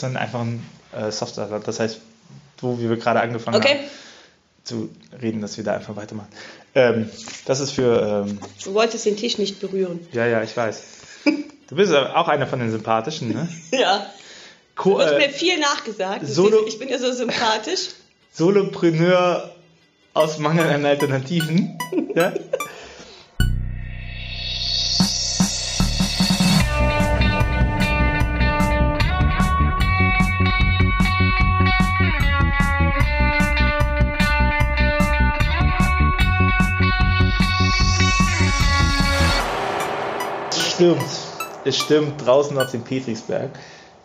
sondern einfach ein äh, Software. Das heißt, wo wir gerade angefangen Okay. haben zu reden, dass wir da einfach weitermachen. Ähm, das ist für, ähm, Du wolltest den Tisch nicht berühren. ja, ja, ich weiß. Du bist auch einer von den Sympathischen, ne? Ja. Co Wird mir äh, viel nachgesagt. Solo- Ich bin ja so sympathisch. Solopreneur aus Mangel an Alternativen. Ja? Stimmt. Es stimmt draußen auf dem Petrichsberg.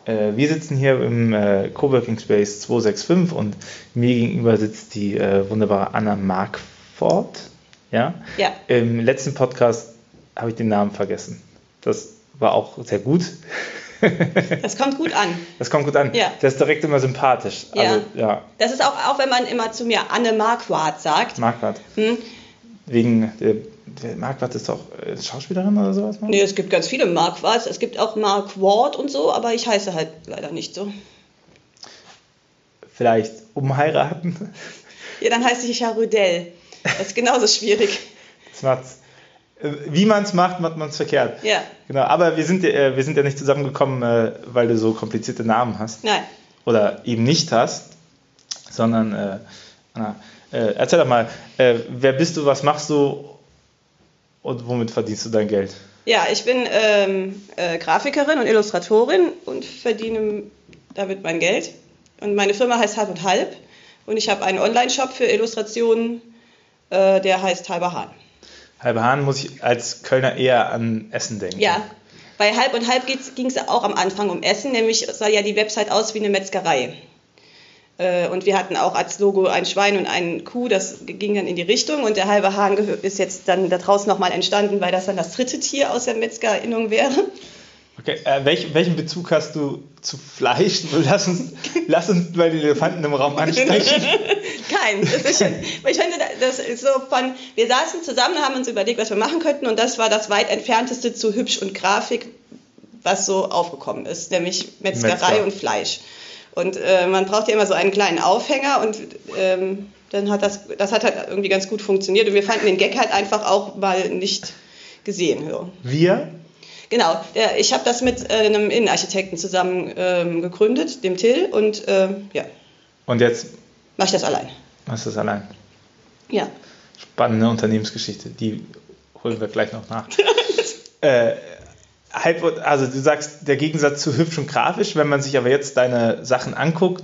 Äh, wir sitzen hier im äh, Coworking Space 265 und mir gegenüber sitzt die äh, wunderbare Anna Markford. Ja? Ja. Im letzten Podcast habe ich den Namen vergessen. Das war auch sehr gut. Das kommt gut an. Das kommt gut an. Ja. Das ist direkt immer sympathisch. Ja. Also, ja, Das ist auch, auch wenn man immer zu mir Anne Marquardt sagt. Marquardt. Hm? Wegen, der Marquardt ist doch äh, Schauspielerin oder sowas? ne? Nee, es gibt ganz viele Marquardts. Es gibt auch Mark Ward und so, aber ich heiße halt leider nicht so. Vielleicht umheiraten. Ja, dann heiße ich ja Rudel. Das ist genauso schwierig. Das macht's. äh, Wie man es macht, macht man es verkehrt. Ja. Genau, aber wir sind, ja, äh, wir sind ja nicht zusammengekommen, äh, weil du so komplizierte Namen hast. Nein. Oder eben nicht hast, sondern, äh, Anna, äh, erzähl doch mal, äh, wer bist du, was machst du und womit verdienst du dein Geld? Ja, ich bin ähm, äh, Grafikerin und Illustratorin und verdiene damit mein Geld. Und meine Firma heißt Halb und Halb. Und ich habe einen Online-Shop für Illustrationen, äh, der heißt Halber Hahn. Halbe Hahn muss ich als Kölner eher an Essen denken. Ja, bei Halb und Halb ging es auch am Anfang um Essen, nämlich sah ja die Website aus wie eine Metzgerei. Äh, Und wir hatten auch als Logo ein Schwein und einen Kuh, das ging dann in die Richtung. Und der halbe Hahn ist jetzt dann da draußen nochmal entstanden, weil das dann das dritte Tier aus der Metzgerinnung wäre. Okay, äh, welch, welchen Bezug hast du zu Fleisch? Lass uns, lass uns mal den Elefanten im Raum ansprechen. Kein. Ist ich finde, das ist so von, wir saßen zusammen, haben uns überlegt, was wir machen könnten und das war das weit entfernteste zu hübsch und Grafik, was so aufgekommen ist, nämlich Metzgerei Metzger. und Fleisch. Und äh, man braucht ja immer so einen kleinen Aufhänger und ähm, dann hat das, das hat halt irgendwie ganz gut funktioniert und wir fanden den Gag halt einfach auch mal nicht gesehen. So. Wir, Genau, der, ich habe das mit äh, einem Innenarchitekten zusammen ähm, gegründet, dem Till, und ähm, ja, und jetzt mache ich das allein. machst du es allein. Ja. Spannende Unternehmensgeschichte, die holen wir gleich noch nach. äh, also du sagst, der Gegensatz zu hübsch und grafisch, wenn man sich aber jetzt deine Sachen anguckt,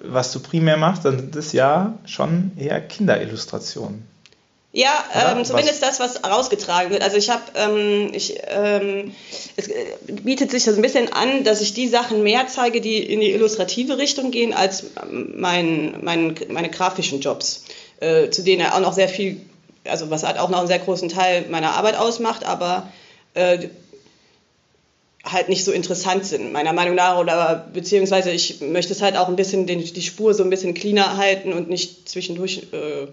was du primär machst, dann sind das ja schon eher Kinderillustrationen. Ja, ähm, zumindest das, was rausgetragen wird. Also ich habe, ähm, ich, ähm, es äh, bietet sich so ein bisschen an, dass ich die Sachen mehr zeige, die in die illustrative Richtung gehen, als mein, mein, meine grafischen Jobs, äh, zu denen er auch noch sehr viel, also was halt auch noch einen sehr großen Teil meiner Arbeit ausmacht, aber äh, halt nicht so interessant sind, meiner Meinung nach. Oder beziehungsweise ich möchte es halt auch ein bisschen den, die Spur so ein bisschen cleaner halten und nicht zwischendurch äh,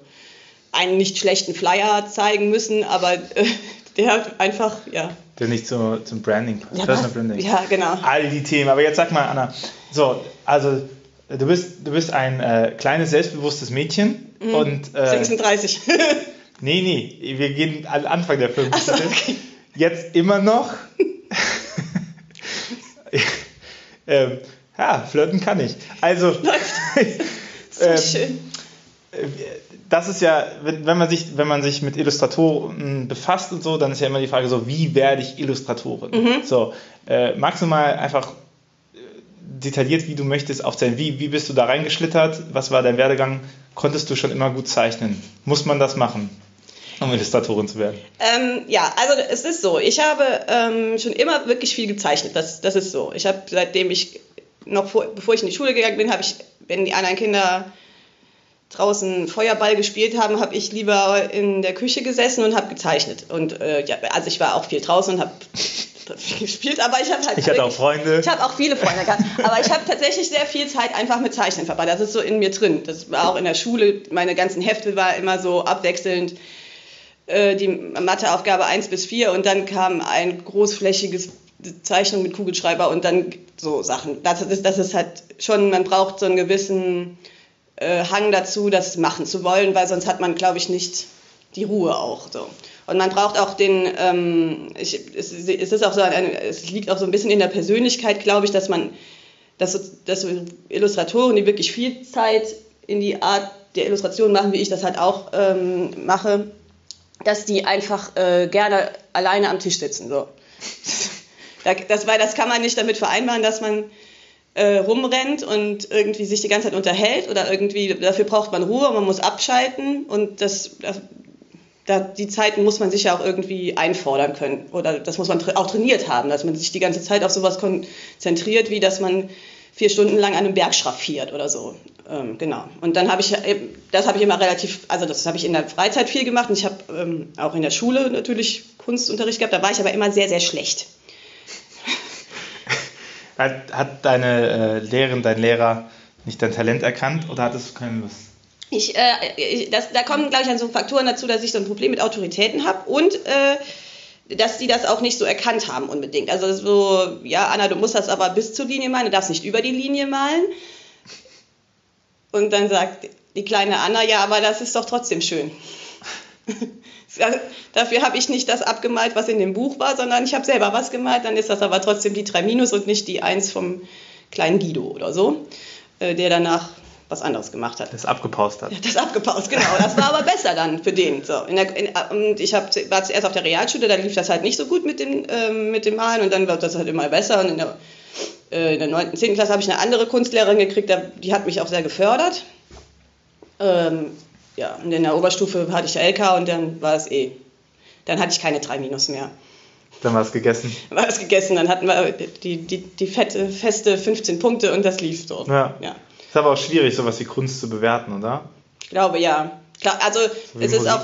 einen nicht schlechten Flyer zeigen müssen, aber äh, der einfach, ja. Der nicht so zum Branding passt. Ja, Personal? Branding. Ja, genau. All die Themen. Aber jetzt sag mal, Anna, so, also du bist, du bist ein äh, kleines, selbstbewusstes Mädchen Mhm. und äh, 36. nee, nee, wir gehen an Anfang der 50. Ach so, okay. Jetzt immer noch. ähm, ja, flirten kann ich. Also, so ähm, schön. das ist ja, wenn, wenn, man sich, wenn man sich mit Illustratoren befasst und so, dann ist ja immer die Frage so, wie werde ich Illustratorin? Mhm. So, äh, magst du mal einfach äh, detailliert, wie du möchtest, aufzählen? Wie, wie bist du da reingeschlittert? Was war dein Werdegang? Konntest du schon immer gut zeichnen? Muss man das machen, um Illustratorin zu werden? Ähm, ja, also es ist so. Ich habe ähm, schon immer wirklich viel gezeichnet. Das, das ist so. Ich habe seitdem ich noch vor, bevor ich in die Schule gegangen bin, habe ich, wenn die anderen Kinder draußen Feuerball gespielt haben, habe ich lieber in der Küche gesessen und habe gezeichnet. Und äh, ja, also ich war auch viel draußen und habe viel gespielt, aber ich habe halt Ich hatte auch Freunde. Ich habe auch viele Freunde gehabt, aber ich habe tatsächlich sehr viel Zeit einfach mit Zeichnen verbracht. Das ist so in mir drin. Das war auch in der Schule. Meine ganzen Hefte war immer so abwechselnd äh, die Matheaufgabe 1 bis 4 und dann kam ein großflächiges Zeichnung mit Kugelschreiber und dann so Sachen. Das ist, das ist halt schon, man braucht so einen gewissen äh, Hang dazu, das machen zu wollen, weil sonst hat man, glaube ich, nicht die Ruhe auch so. Und man braucht auch den, ähm, ich, es, es, ist auch so ein, es liegt auch so ein bisschen in der Persönlichkeit, glaube ich, dass man, dass, dass Illustratoren, die wirklich viel Zeit in die Art der Illustration machen, wie ich das halt auch ähm, mache, dass die einfach äh, gerne alleine am Tisch sitzen. So. das, weil das kann man nicht damit vereinbaren, dass man äh, rumrennt und irgendwie sich die ganze Zeit unterhält oder irgendwie, dafür braucht man Ruhe, man muss abschalten und das, das da, die Zeiten muss man sich ja auch irgendwie einfordern können. Oder das muss man auch trainiert haben, dass man sich die ganze Zeit auf sowas konzentriert, wie dass man vier Stunden lang an einem Berg schraffiert oder so. Ähm, genau. Und dann habe ich, das habe ich immer relativ, also das habe ich in der Freizeit viel gemacht und ich habe ähm, auch in der Schule natürlich Kunstunterricht gehabt, da war ich aber immer sehr, sehr schlecht. Hat, hat deine äh, Lehrerin, dein Lehrer nicht dein Talent erkannt oder hattest du keine Lust? Ich, äh, ich, das, da kommen, glaube ich, an so Faktoren dazu, dass ich so ein Problem mit Autoritäten habe und äh, dass die das auch nicht so erkannt haben unbedingt. Also so, ja, Anna, du musst das aber bis zur Linie malen, du darfst nicht über die Linie malen. Und dann sagt die kleine Anna, ja, aber das ist doch trotzdem schön. Dafür habe ich nicht das abgemalt, was in dem Buch war, sondern ich habe selber was gemalt, dann ist das aber trotzdem die 3 Minus und nicht die 1 vom kleinen Guido oder so, äh, der danach was anderes gemacht hat. Das abgepaust hat. Das abgepaust, genau. Das war aber besser dann für den. So, in der, in, und ich hab, war zuerst auf der Realschule, da lief das halt nicht so gut mit dem, ähm, mit dem Malen und dann wird das halt immer besser. Und in der, äh, in der 9., 10. Klasse habe ich eine andere Kunstlehrerin gekriegt, die hat mich auch sehr gefördert. Ähm, ja, und in der Oberstufe hatte ich LK und dann war es eh. Dann hatte ich keine 3 Minus mehr. Dann war es gegessen. War es gegessen, dann hatten wir die, die, die fette, feste 15 Punkte und das lief so. Ja. ja. Ist aber auch schwierig, sowas wie Kunst zu bewerten, oder? Ich glaube ja. Klar, also so es ist auch.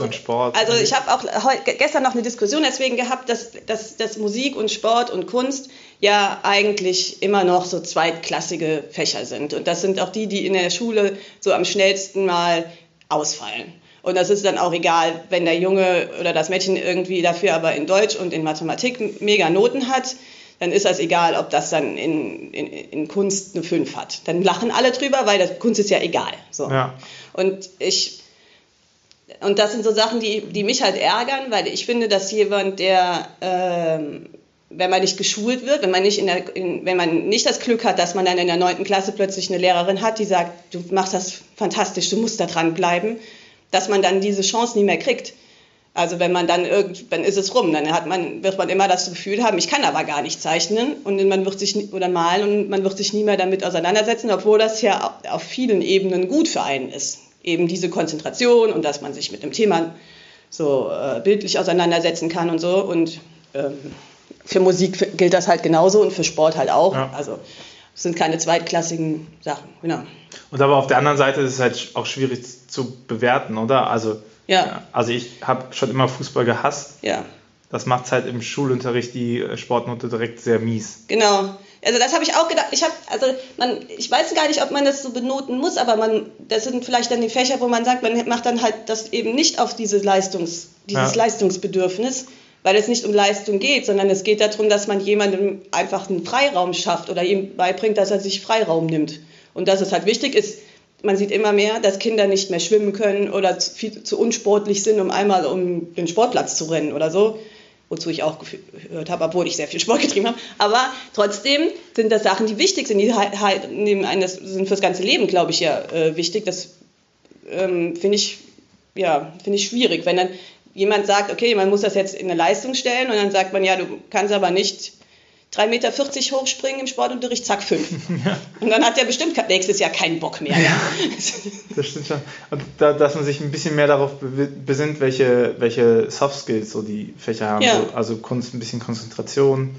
Also ich habe auch gestern noch eine Diskussion deswegen gehabt, dass, dass, dass Musik und Sport und Kunst ja eigentlich immer noch so zweitklassige Fächer sind. Und das sind auch die, die in der Schule so am schnellsten mal ausfallen. Und das ist dann auch egal, wenn der Junge oder das Mädchen irgendwie dafür aber in Deutsch und in Mathematik mega Noten hat dann ist das egal, ob das dann in, in, in Kunst eine 5 hat. Dann lachen alle drüber, weil das, Kunst ist ja egal. So. Ja. Und ich und das sind so Sachen, die, die mich halt ärgern, weil ich finde, dass jemand, der, ähm, wenn man nicht geschult wird, wenn man nicht, in der, in, wenn man nicht das Glück hat, dass man dann in der neunten Klasse plötzlich eine Lehrerin hat, die sagt, du machst das fantastisch, du musst da dranbleiben, dass man dann diese Chance nie mehr kriegt. Also wenn man dann irgend, dann ist es rum, dann hat man, wird man immer das Gefühl haben, ich kann aber gar nicht zeichnen und man wird sich oder malen und man wird sich nie mehr damit auseinandersetzen, obwohl das ja auf vielen Ebenen gut für einen ist. Eben diese Konzentration und dass man sich mit dem Thema so äh, bildlich auseinandersetzen kann und so. Und ähm, für Musik gilt das halt genauso und für Sport halt auch. Ja. Also es sind keine zweitklassigen Sachen, genau. Und aber auf der anderen Seite ist es halt auch schwierig zu bewerten, oder? Also ja. Also ich habe schon immer Fußball gehasst. Ja. Das macht halt im Schulunterricht die äh, Sportnote direkt sehr mies. Genau. Also das habe ich auch gedacht. Ich habe, also man, ich weiß gar nicht, ob man das so benoten muss, aber man, das sind vielleicht dann die Fächer, wo man sagt, man macht dann halt das eben nicht auf diese Leistungs, dieses ja. Leistungsbedürfnis, weil es nicht um Leistung geht, sondern es geht darum, dass man jemandem einfach einen Freiraum schafft oder ihm beibringt, dass er sich Freiraum nimmt. Und dass es halt wichtig ist, man sieht immer mehr, dass Kinder nicht mehr schwimmen können oder zu, viel, zu unsportlich sind, um einmal um den Sportplatz zu rennen oder so. Wozu ich auch gehört habe, obwohl ich sehr viel Sport getrieben habe. Aber trotzdem sind das Sachen, die wichtig sind. Die halt neben eines sind fürs ganze Leben, glaube ich, ja äh, wichtig. Das ähm, finde ich, ja, finde ich schwierig, wenn dann jemand sagt, okay, man muss das jetzt in eine Leistung stellen und dann sagt man, ja, du kannst aber nicht 3,40 Meter hochspringen im Sportunterricht, zack, 5. Ja. Und dann hat er bestimmt nächstes Jahr keinen Bock mehr. Ja. das stimmt schon. Und da, dass man sich ein bisschen mehr darauf besinnt, welche, welche Soft Skills so die Fächer haben. Ja. So, also Kunst, ein bisschen Konzentration,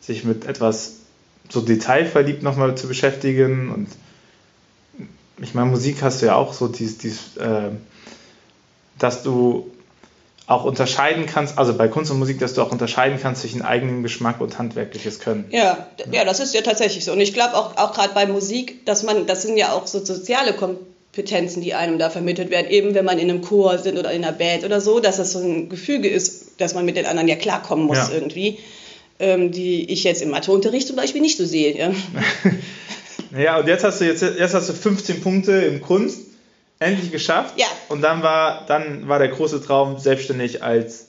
sich mit etwas so detailverliebt nochmal zu beschäftigen. Und ich meine, Musik hast du ja auch so dieses, dieses äh, dass du auch unterscheiden kannst, also bei Kunst und Musik, dass du auch unterscheiden kannst zwischen eigenem Geschmack und handwerkliches Können. Ja, ja, das ist ja tatsächlich so. Und ich glaube auch, auch gerade bei Musik, dass man, das sind ja auch so soziale Kompetenzen, die einem da vermittelt werden, eben wenn man in einem Chor sind oder in einer Band oder so, dass das so ein Gefüge ist, dass man mit den anderen ja klarkommen muss ja. irgendwie. ähm, die ich jetzt im Matheunterricht zum Beispiel nicht so sehe. Ja. ja, und jetzt hast du jetzt, jetzt hast du 15 Punkte im Kunst endlich geschafft. Ja. Und dann war, dann war der große Traum, selbstständig als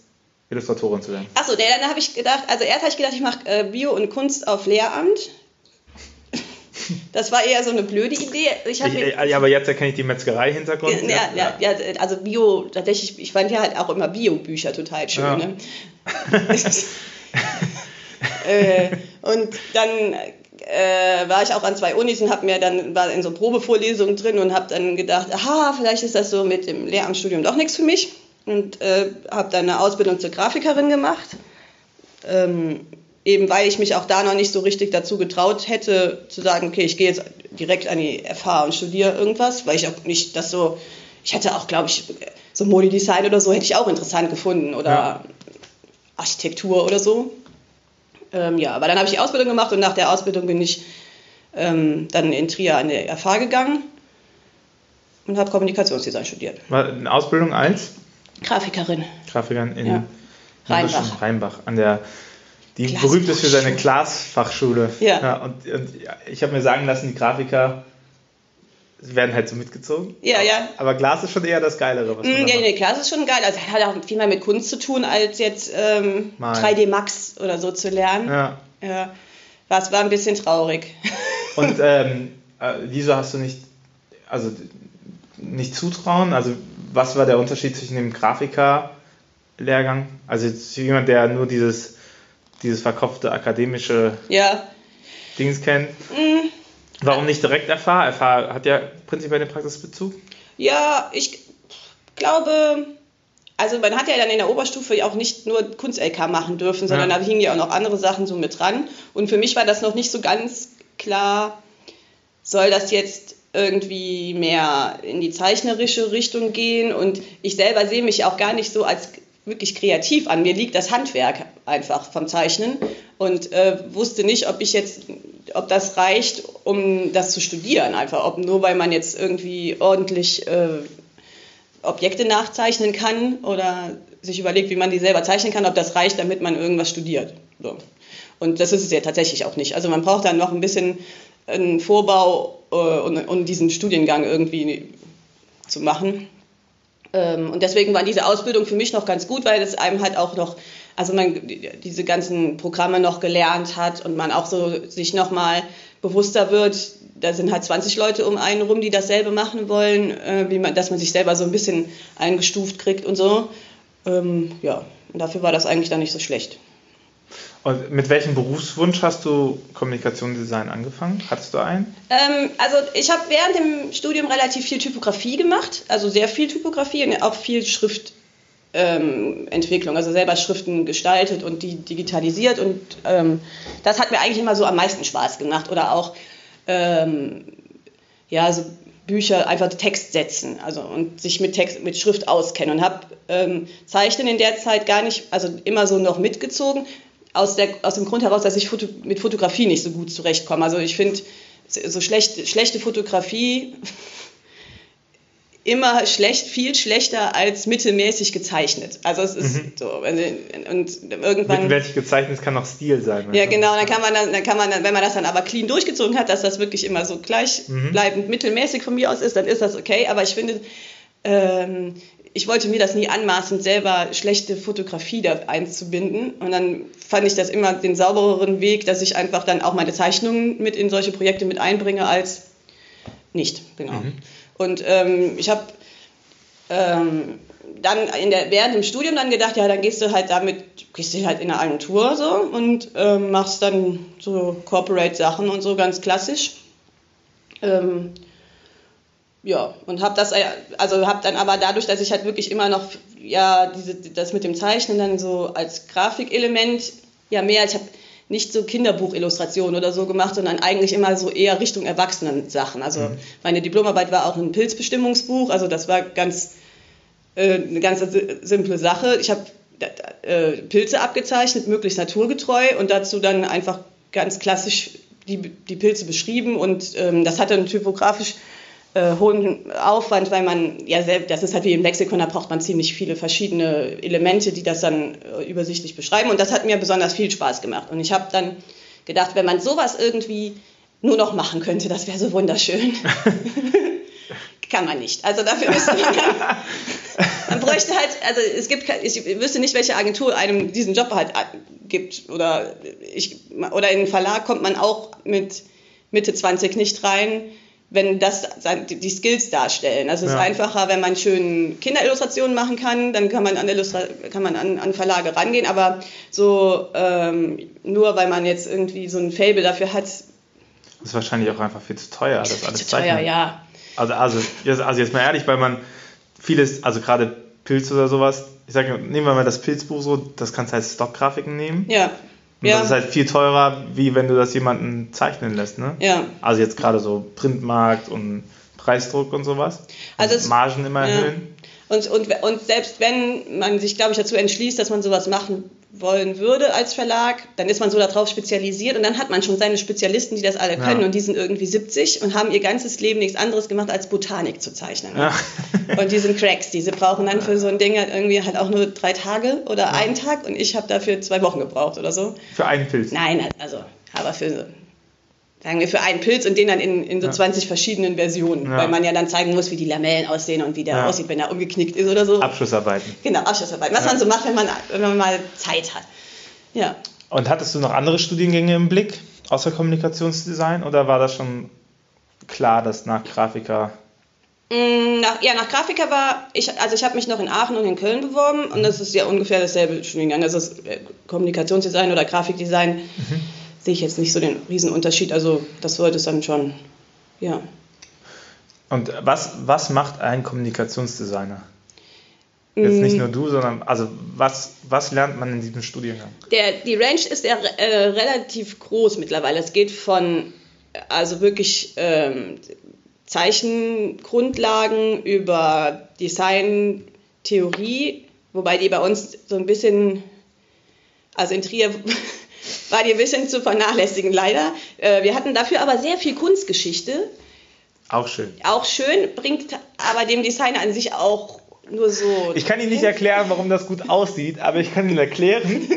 Illustratorin zu werden. Achso, dann habe ich gedacht, also erst habe ich gedacht, ich mache äh, Bio und Kunst auf Lehramt. Das war eher so eine blöde Idee. Ich ich, ja, aber jetzt erkenne ich die Metzgerei-Hintergrund. Ja, ja, ja, also Bio, tatsächlich, ich fand ja halt auch immer Bio-Bücher total schön. Ja. Ne? äh, und dann äh, war ich auch an zwei Unis und habe mir dann war in so Probevorlesungen drin und habe dann gedacht, aha, vielleicht ist das so mit dem Lehramtsstudium doch nichts für mich und äh, habe dann eine Ausbildung zur Grafikerin gemacht. Ähm, eben weil ich mich auch da noch nicht so richtig dazu getraut hätte, zu sagen, okay, ich gehe jetzt direkt an die FH und studiere irgendwas, weil ich auch nicht das so, ich hätte auch, glaube ich, so Modedesign oder so hätte ich auch interessant gefunden oder ja. Architektur oder so. Ähm, ja, aber dann habe ich die Ausbildung gemacht und nach der Ausbildung bin ich ähm, dann in Trier an der FH gegangen und habe Kommunikationsdesign studiert. War eine Ausbildung als? Grafikerin. Grafikerin in ja. Rheinbach. Rheinbach an der die berühmt ist für seine Glasfachschule. Ja. ja und, und ich habe mir sagen lassen, die Grafiker werden halt so mitgezogen. Ja, ja. Aber Glas ist schon eher das Geilere. Was mm, ja, nee, Glas ist schon geil. Also hat auch viel mehr mit Kunst zu tun, als jetzt ähm, 3D Max oder so zu lernen. Ja. ja. Das war ein bisschen traurig. Und ähm, äh, wieso hast du nicht, also nicht zutrauen? Also was war der Unterschied zwischen dem Grafiker-Lehrgang? Also jemand, der nur dieses, dieses verkopfte akademische ja. Dings kennt. Mhm. Warum nicht direkt FH? FH hat ja prinzipiell den Praxisbezug. Ja, ich glaube, also man hat ja dann in der Oberstufe auch nicht nur Kunst-LK machen dürfen, sondern ja. da hingen ja auch noch andere Sachen so mit dran. Und für mich war das noch nicht so ganz klar, soll das jetzt irgendwie mehr in die zeichnerische Richtung gehen. Und ich selber sehe mich auch gar nicht so als wirklich kreativ an. Mir liegt das Handwerk einfach vom Zeichnen und äh, wusste nicht, ob ich jetzt, ob das reicht, um das zu studieren. Einfach, ob nur weil man jetzt irgendwie ordentlich äh, Objekte nachzeichnen kann oder sich überlegt, wie man die selber zeichnen kann, ob das reicht, damit man irgendwas studiert. So. Und das ist es ja tatsächlich auch nicht. Also man braucht dann noch ein bisschen einen Vorbau, äh, um, um diesen Studiengang irgendwie zu machen. Ähm, und deswegen war diese Ausbildung für mich noch ganz gut, weil es einem halt auch noch, also man diese ganzen Programme noch gelernt hat und man auch so sich nochmal bewusster wird, da sind halt 20 Leute um einen rum, die dasselbe machen wollen, äh, wie man, dass man sich selber so ein bisschen eingestuft kriegt und so. Ähm, ja, und dafür war das eigentlich dann nicht so schlecht. Und mit welchem Berufswunsch hast du Kommunikationsdesign angefangen? Hattest du einen? Ähm, also ich habe während dem Studium relativ viel Typografie gemacht, also sehr viel Typografie und auch viel Schriftentwicklung, ähm, also selber Schriften gestaltet und die digitalisiert und ähm, das hat mir eigentlich immer so am meisten Spaß gemacht oder auch ähm, ja so Bücher einfach Text setzen, also und sich mit Text mit Schrift auskennen und habe ähm, Zeichnen in der Zeit gar nicht, also immer so noch mitgezogen, aus, der, aus dem Grund heraus, dass ich Foto, mit Fotografie nicht so gut zurechtkomme. Also ich finde so schlecht, schlechte Fotografie immer schlecht, viel schlechter als mittelmäßig gezeichnet. Also es ist mhm. so. Und irgendwann. Mittelmäßig gezeichnet kann auch Stil sein. Ja, genau. Dann kann man dann, dann kann man dann, wenn man das dann aber clean durchgezogen hat, dass das wirklich immer so gleichbleibend mhm. mittelmäßig von mir aus ist, dann ist das okay. Aber ich finde, ähm, ich wollte mir das nie anmaßen, selber schlechte Fotografie da einzubinden. Und dann fand ich das immer den saubereren Weg, dass ich einfach dann auch meine Zeichnungen mit in solche Projekte mit einbringe, als nicht. Genau. Mhm. Und ähm, ich habe ähm, dann in der, während dem Studium dann gedacht, ja, dann gehst du halt damit, gehst du halt in eine Agentur so und ähm, machst dann so Corporate-Sachen und so ganz klassisch. Ähm, ja, und habe das, also habe dann aber dadurch, dass ich halt wirklich immer noch, ja, diese, das mit dem Zeichnen dann so als Grafikelement, ja mehr, ich habe nicht so Kinderbuchillustrationen oder so gemacht, sondern eigentlich immer so eher Richtung Erwachsenen-Sachen. Also mhm. meine Diplomarbeit war auch ein Pilzbestimmungsbuch, also das war ganz, äh, eine ganz simple Sache. Ich habe äh, Pilze abgezeichnet, möglichst naturgetreu und dazu dann einfach ganz klassisch die, die Pilze beschrieben und ähm, das hat dann typografisch äh, hohen Aufwand, weil man ja selbst, das ist halt wie im Lexikon, da braucht man ziemlich viele verschiedene Elemente, die das dann äh, übersichtlich beschreiben. Und das hat mir besonders viel Spaß gemacht. Und ich habe dann gedacht, wenn man sowas irgendwie nur noch machen könnte, das wäre so wunderschön. Kann man nicht. Also dafür müsste man dann, man bräuchte halt, also es gibt, ich wüsste nicht, welche Agentur einem diesen Job halt gibt. Oder, ich, oder in den Verlag kommt man auch mit Mitte 20 nicht rein wenn das die Skills darstellen. Also es ja. ist einfacher, wenn man schön Kinderillustrationen machen kann, dann kann man an, Illustra kann man an, an Verlage rangehen, aber so ähm, nur weil man jetzt irgendwie so ein Fable dafür hat. Das ist wahrscheinlich auch einfach viel zu teuer, das alles zu teuer, ja. Also, also, also jetzt mal ehrlich, weil man vieles, also gerade Pilz oder sowas, ich sage, nehmen wir mal das Pilzbuch so, das kannst du als Stockgrafiken nehmen. Ja. Und ja. das ist halt viel teurer, wie wenn du das jemanden zeichnen lässt, ne? Ja. Also jetzt gerade so Printmarkt und Preisdruck und sowas. Also es, Margen immer erhöhen. Und, und, und selbst wenn man sich, glaube ich, dazu entschließt, dass man sowas machen wollen würde als Verlag, dann ist man so darauf spezialisiert und dann hat man schon seine Spezialisten, die das alle können ja. und die sind irgendwie 70 und haben ihr ganzes Leben nichts anderes gemacht, als Botanik zu zeichnen. Ja. und die sind Cracks, diese brauchen dann für so ein Ding halt irgendwie halt auch nur drei Tage oder ja. einen Tag und ich habe dafür zwei Wochen gebraucht oder so. Für einen Pilz? Nein, also, aber für sagen wir, für einen Pilz und den dann in, in so ja. 20 verschiedenen Versionen, ja. weil man ja dann zeigen muss, wie die Lamellen aussehen und wie der ja. aussieht, wenn er umgeknickt ist oder so. Abschlussarbeiten. Genau, Abschlussarbeiten. Was man so macht, wenn man, wenn man mal Zeit hat. Ja. Und hattest du noch andere Studiengänge im Blick, außer Kommunikationsdesign, oder war das schon klar, dass nach Grafiker mm, nach, ja, nach Grafiker war ich, also ich habe mich noch in Aachen und in Köln beworben und das ist ja ungefähr dasselbe Studiengang. Das ist äh, Kommunikationsdesign oder Grafikdesign. Mhm sehe ich jetzt nicht so den Riesenunterschied. Also das sollte es dann schon, ja. Und was, was macht ein Kommunikationsdesigner? Jetzt nicht mm. nur du, sondern also was, was lernt man in diesem Studiengang? Der, die Range ist ja äh, relativ groß mittlerweile. Es geht von also wirklich ähm, Zeichengrundlagen über Designtheorie, wobei die bei uns so ein bisschen, also in Trier war die ein bisschen zu vernachlässigen, leider. Äh, wir hatten dafür aber sehr viel Kunstgeschichte. Auch schön. Auch schön, bringt aber dem Designer an sich auch nur so. Ich kann Ihnen nicht erklären, warum das gut aussieht, aber ich kann Ihnen erklären.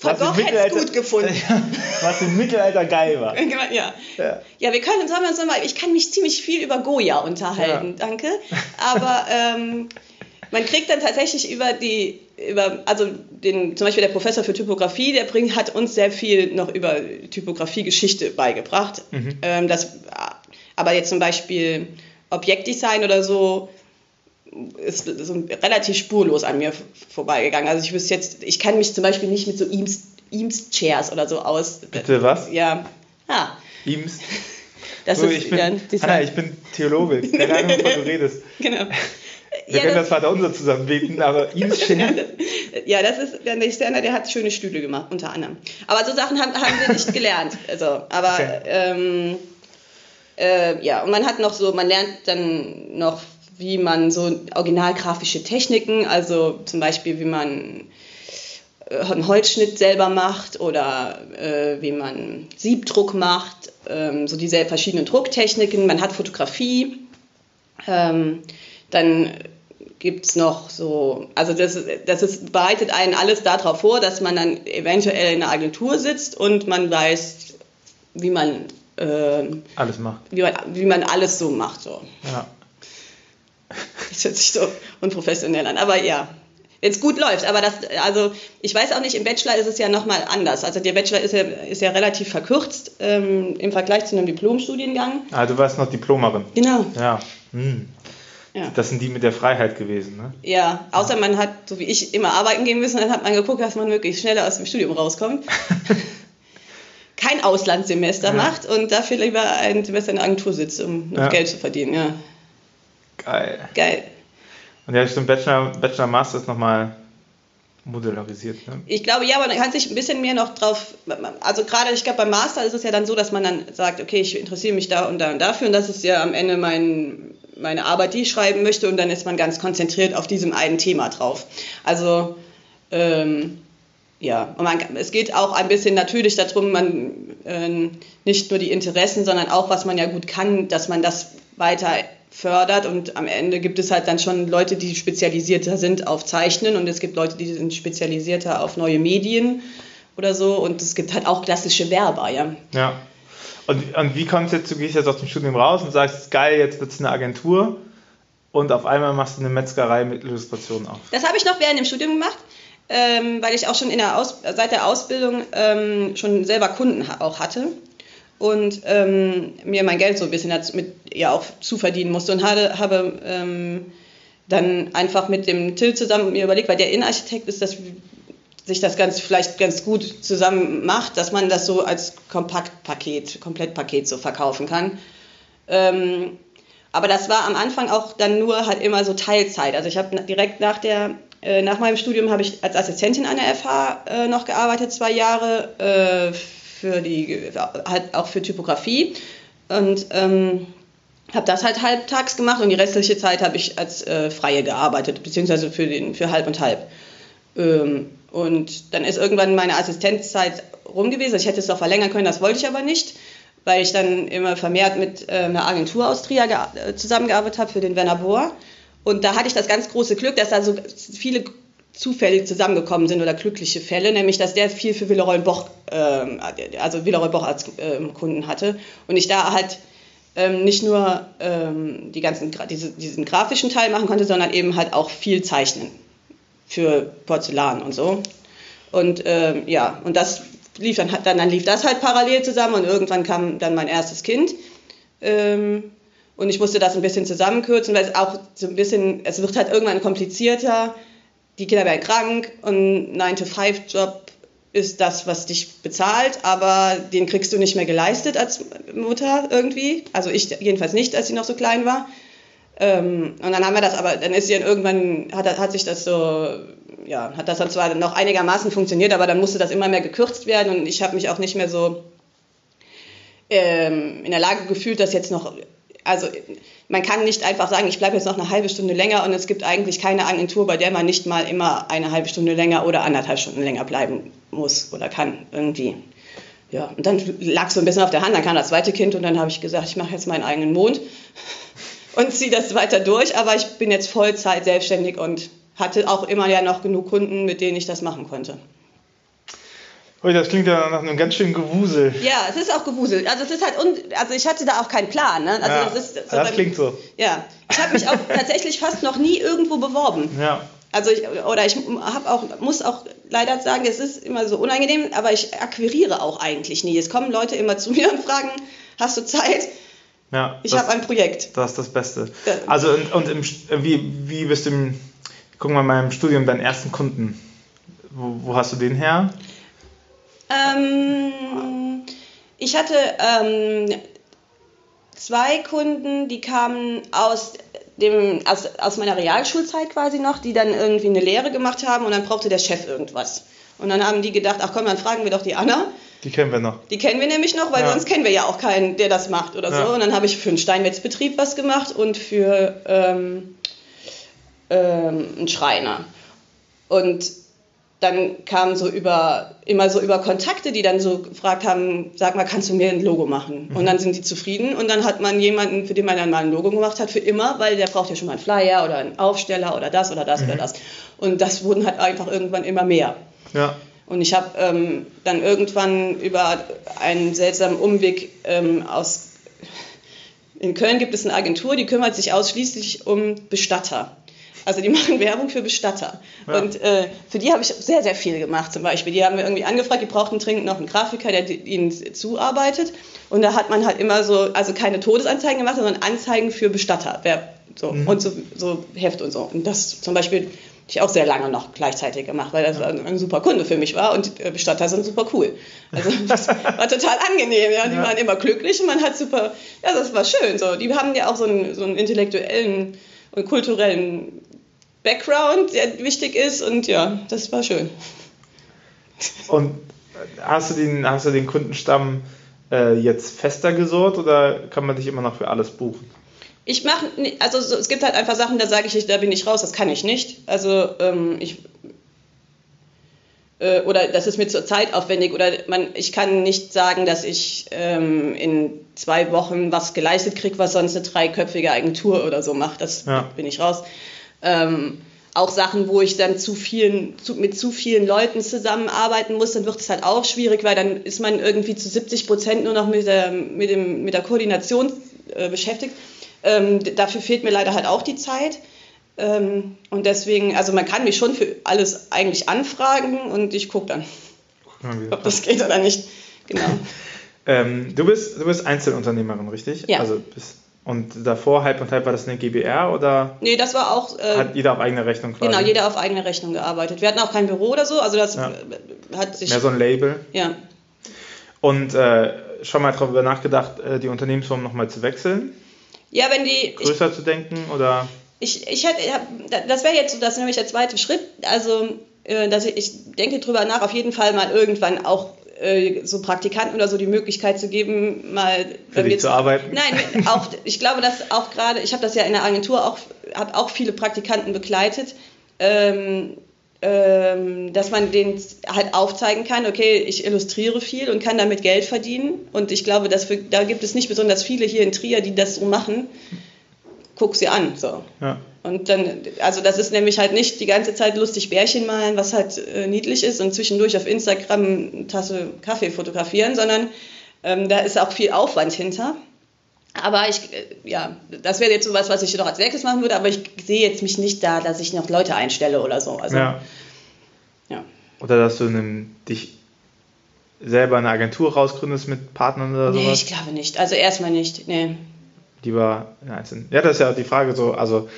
Van Gogh hätte es gut gefunden. was im Mittelalter geil war. Ja. ja. ja wir können, sollen wir uns ich kann mich ziemlich viel über Goya unterhalten, ja. danke. Aber ähm, man kriegt dann tatsächlich über die, über, also den, zum Beispiel der Professor für Typografie, der bringt, hat uns sehr viel noch über Typografie-Geschichte beigebracht. Mhm. Ähm, das, aber jetzt zum Beispiel Objektdesign oder so ist so relativ spurlos an mir vorbeigegangen. Also ich wüsste jetzt, ich kann mich zum Beispiel nicht mit so Eames, Eames Chairs oder so aus. Bitte was? Ja. Ah. Eames. Das so, ist ich bin, Hanna, ich bin Theologe. Keine Ahnung, wovon du redest. Genau. Wir ja, können das, das Vaterunser zusammen beten, aber ihm Stern. ja, das ist der Sterner, der hat schöne Stühle gemacht, unter anderem. Aber so Sachen haben, haben wir nicht gelernt. Also, aber okay. ähm, äh, ja, und man hat noch so, man lernt dann noch, wie man so originalgrafische Techniken, also zum Beispiel, wie man äh, einen Holzschnitt selber macht oder äh, wie man Siebdruck macht, ähm, so diese verschiedenen Drucktechniken. Man hat Fotografie. Ähm, dann gibt es noch so, also das, das ist, bereitet einen alles darauf vor, dass man dann eventuell in einer Agentur sitzt und man weiß, wie man äh, alles macht. Wie man, wie man alles so macht. So. Ja. Das hört sich so unprofessionell an, aber ja. Wenn es gut läuft, aber das, also ich weiß auch nicht, im Bachelor ist es ja nochmal anders. Also der Bachelor ist ja, ist ja relativ verkürzt ähm, im Vergleich zu einem Diplomstudiengang. Ah, du warst noch Diplomerin. Genau. Ja. Hm. Ja. Das sind die mit der Freiheit gewesen, ne? Ja, außer man hat, so wie ich, immer arbeiten gehen müssen, dann hat man geguckt, dass man wirklich schneller aus dem Studium rauskommt. Kein Auslandssemester ja. macht und dafür lieber ein Semester in der Agentur sitzt, um noch ja. Geld zu verdienen, ja. Geil. Geil. Und ja, stimmt, Bachelor, Bachelor Master ist nochmal modularisiert. Ne? Ich glaube, ja, aber man kann sich ein bisschen mehr noch drauf, also gerade, ich glaube, beim Master ist es ja dann so, dass man dann sagt, okay, ich interessiere mich da und da und dafür und das ist ja am Ende mein, meine Arbeit, die ich schreiben möchte und dann ist man ganz konzentriert auf diesem einen Thema drauf. Also ähm, ja, und man, es geht auch ein bisschen natürlich darum, man äh, nicht nur die Interessen, sondern auch, was man ja gut kann, dass man das weiter fördert und am Ende gibt es halt dann schon Leute, die spezialisierter sind auf Zeichnen und es gibt Leute, die sind spezialisierter auf neue Medien oder so und es gibt halt auch klassische Werber, ja. Ja. Und, und wie kommst du jetzt, du gehst jetzt aus dem Studium raus und sagst, geil, jetzt wird es eine Agentur und auf einmal machst du eine Metzgerei mit Illustrationen auf? Das habe ich noch während dem Studium gemacht, ähm, weil ich auch schon in der Aus seit der Ausbildung ähm, schon selber Kunden auch hatte und ähm, mir mein Geld so ein bisschen mit ja auch zuverdienen musste und hatte, habe ähm, dann einfach mit dem Till zusammen mir überlegt, weil der Innenarchitekt ist, dass sich das ganz vielleicht ganz gut zusammen macht, dass man das so als Kompaktpaket, Komplettpaket so verkaufen kann. Ähm, aber das war am Anfang auch dann nur halt immer so Teilzeit. Also ich habe direkt nach der äh, nach meinem Studium habe ich als Assistentin an der FH äh, noch gearbeitet, zwei Jahre. Äh, für die, halt auch für Typografie und ähm, habe das halt halbtags gemacht und die restliche Zeit habe ich als äh, Freie gearbeitet, beziehungsweise für, den, für halb und halb. Ähm, und dann ist irgendwann meine Assistenzzeit rum gewesen. Ich hätte es auch verlängern können, das wollte ich aber nicht, weil ich dann immer vermehrt mit äh, einer Agentur aus Trier äh, zusammengearbeitet habe für den Werner Bohr. Und da hatte ich das ganz große Glück, dass da so viele zufällig zusammengekommen sind oder glückliche Fälle, nämlich dass der viel für Villeroy Boch, ähm, also Villeroy Boch als ähm, Kunden hatte und ich da halt ähm, nicht nur ähm, die ganzen, diese, diesen grafischen Teil machen konnte, sondern eben halt auch viel zeichnen für Porzellan und so. Und ähm, ja, und das lief dann, dann, dann lief das halt parallel zusammen und irgendwann kam dann mein erstes Kind. Und ich musste das ein bisschen zusammenkürzen, weil es auch so ein bisschen, es wird halt irgendwann komplizierter die Kinder werden krank und 9-to-5-Job ist das, was dich bezahlt, aber den kriegst du nicht mehr geleistet als Mutter irgendwie. Also ich jedenfalls nicht, als sie noch so klein war. Ähm, und dann haben wir das, aber dann ist sie dann irgendwann, hat, hat sich das so, ja, hat das dann zwar noch einigermaßen funktioniert, aber dann musste das immer mehr gekürzt werden und ich habe mich auch nicht mehr so ähm, in der Lage gefühlt, das jetzt noch also man kann nicht einfach sagen, ich bleibe jetzt noch eine halbe Stunde länger und es gibt eigentlich keine Agentur, bei der man nicht mal immer eine halbe Stunde länger oder anderthalb Stunden länger bleiben muss oder kann irgendwie. Ja, und dann lag es so ein bisschen auf der Hand, dann kam das zweite Kind und dann habe ich gesagt, ich mache jetzt meinen eigenen Mond und ziehe das weiter durch, aber ich bin jetzt Vollzeit selbstständig und hatte auch immer ja noch genug Kunden, mit denen ich das machen konnte. Das klingt ja nach einem ganz schönen Gewusel. Ja, es ist auch Gewusel. Also es ist halt un also ich hatte da auch keinen Plan. Ne? Also ja, das, ist so das klingt so. Ja, ich habe mich auch tatsächlich fast noch nie irgendwo beworben. Ja. Also ich, oder ich habe auch muss auch leider sagen, es ist immer so unangenehm, aber ich akquiriere auch eigentlich nie. Es kommen Leute immer zu mir und fragen, hast du Zeit? Ja. Ich habe ein Projekt. Das ist das Beste. Also und, und im, wie, wie bist du im, gucken wir mal im Studium deinen ersten Kunden. Wo, wo hast du den her? Ähm, ich hatte ähm, zwei Kunden, die kamen aus dem, aus, aus meiner Realschulzeit quasi noch, die dann irgendwie eine Lehre gemacht haben und dann brauchte der Chef irgendwas. Und dann haben die gedacht, ach komm, dann fragen wir doch die Anna. Die kennen wir noch. Die kennen wir nämlich noch, weil ja. sonst kennen wir ja auch keinen, der das macht oder ja. so. Und dann habe ich für einen Steinmetzbetrieb was gemacht und für ähm, ähm, einen Schreiner. Und dann kam so über, immer so über Kontakte, die dann so gefragt haben, sag mal, kannst du mir ein Logo machen? Mhm. Und dann sind die zufrieden und dann hat man jemanden, für den man dann mal ein Logo gemacht hat, für immer, weil der braucht ja schon mal einen Flyer oder einen Aufsteller oder das oder das mhm. oder das. Und das wurden halt einfach irgendwann immer mehr. Ja. Und ich habe ähm, dann irgendwann über einen seltsamen Umweg ähm, aus, in Köln gibt es eine Agentur, die kümmert sich ausschließlich um Bestatter. Also die machen Werbung für Bestatter. Ja. Und äh, für die habe ich sehr, sehr viel gemacht zum Beispiel. Die haben wir irgendwie angefragt, die brauchten dringend noch einen Grafiker, der ihnen zuarbeitet. Und da hat man halt immer so, also keine Todesanzeigen gemacht, sondern Anzeigen für Bestatter. Wer, so, mhm. Und so, so Heft und so. Und das zum Beispiel habe ich auch sehr lange noch gleichzeitig gemacht, weil das ja. ein super Kunde für mich war und äh, Bestatter sind super cool. Also das war total angenehm, ja. Die ja. waren immer glücklich und man hat super, ja, das war schön. So. Die haben ja auch so einen, so einen intellektuellen und kulturellen Background, der wichtig ist und ja, das war schön. Und hast du den, hast du den Kundenstamm äh, jetzt fester gesorgt oder kann man dich immer noch für alles buchen? Ich mache, also so, es gibt halt einfach Sachen, da sage ich, da bin ich raus, das kann ich nicht. Also ähm, ich äh, oder das ist mir zur Zeit aufwendig oder man, ich kann nicht sagen, dass ich ähm, in zwei Wochen was geleistet kriege, was sonst eine dreiköpfige Agentur oder so macht. Das ja. bin ich raus. Ähm, auch Sachen, wo ich dann zu vielen, zu, mit zu vielen Leuten zusammenarbeiten muss, dann wird es halt auch schwierig, weil dann ist man irgendwie zu 70 Prozent nur noch mit der, mit dem, mit der Koordination äh, beschäftigt. Ähm, dafür fehlt mir leider halt auch die Zeit. Ähm, und deswegen, also man kann mich schon für alles eigentlich anfragen und ich gucke dann, ob das geht oder nicht. Genau. ähm, du, bist, du bist Einzelunternehmerin, richtig? Ja. Also bist, und davor halb und halb war das eine GBR oder? Nee, das war auch. Äh, hat jeder auf eigene Rechnung quasi? Genau, jeder auf eigene Rechnung gearbeitet. Wir hatten auch kein Büro oder so, also das ja. hat sich. Mehr so ein Label. Ja. Und äh, schon mal darüber nachgedacht, äh, die Unternehmensform nochmal zu wechseln? Ja, wenn die. Größer ich, zu denken oder? ich, ich hätte, das wäre jetzt so, das ist nämlich der zweite Schritt. Also, äh, dass ich, ich denke drüber nach, auf jeden Fall mal irgendwann auch äh, so Praktikanten oder so die Möglichkeit zu geben, mal für dich zu arbeiten. Nein, auch ich glaube, dass auch gerade, ich habe das ja in der Agentur auch, habe auch viele Praktikanten begleitet. Ähm, ähm, dass man denen halt aufzeigen kann, okay, ich illustriere viel und kann damit Geld verdienen. Und ich glaube, dass für, da gibt es nicht besonders viele hier in Trier, die das so machen guck sie an. So. Ja. Und dann, also das ist nämlich halt nicht die ganze Zeit lustig Bärchen malen, was halt äh, niedlich ist und zwischendurch auf Instagram eine Tasse Kaffee fotografieren, sondern ähm, da ist auch viel Aufwand hinter. Aber ich, äh, ja, das wäre jetzt so was, was ich noch als nächstes machen würde, aber ich sehe jetzt mich nicht da, dass ich noch Leute einstelle oder so. Also, ja. ja. Oder dass du einen, dich selber eine Agentur rausgründest mit Partnern oder so? Nee, ich glaube nicht. Also erstmal nicht. Nee lieber in Einzelnen. Ja, das ist ja die Frage so, also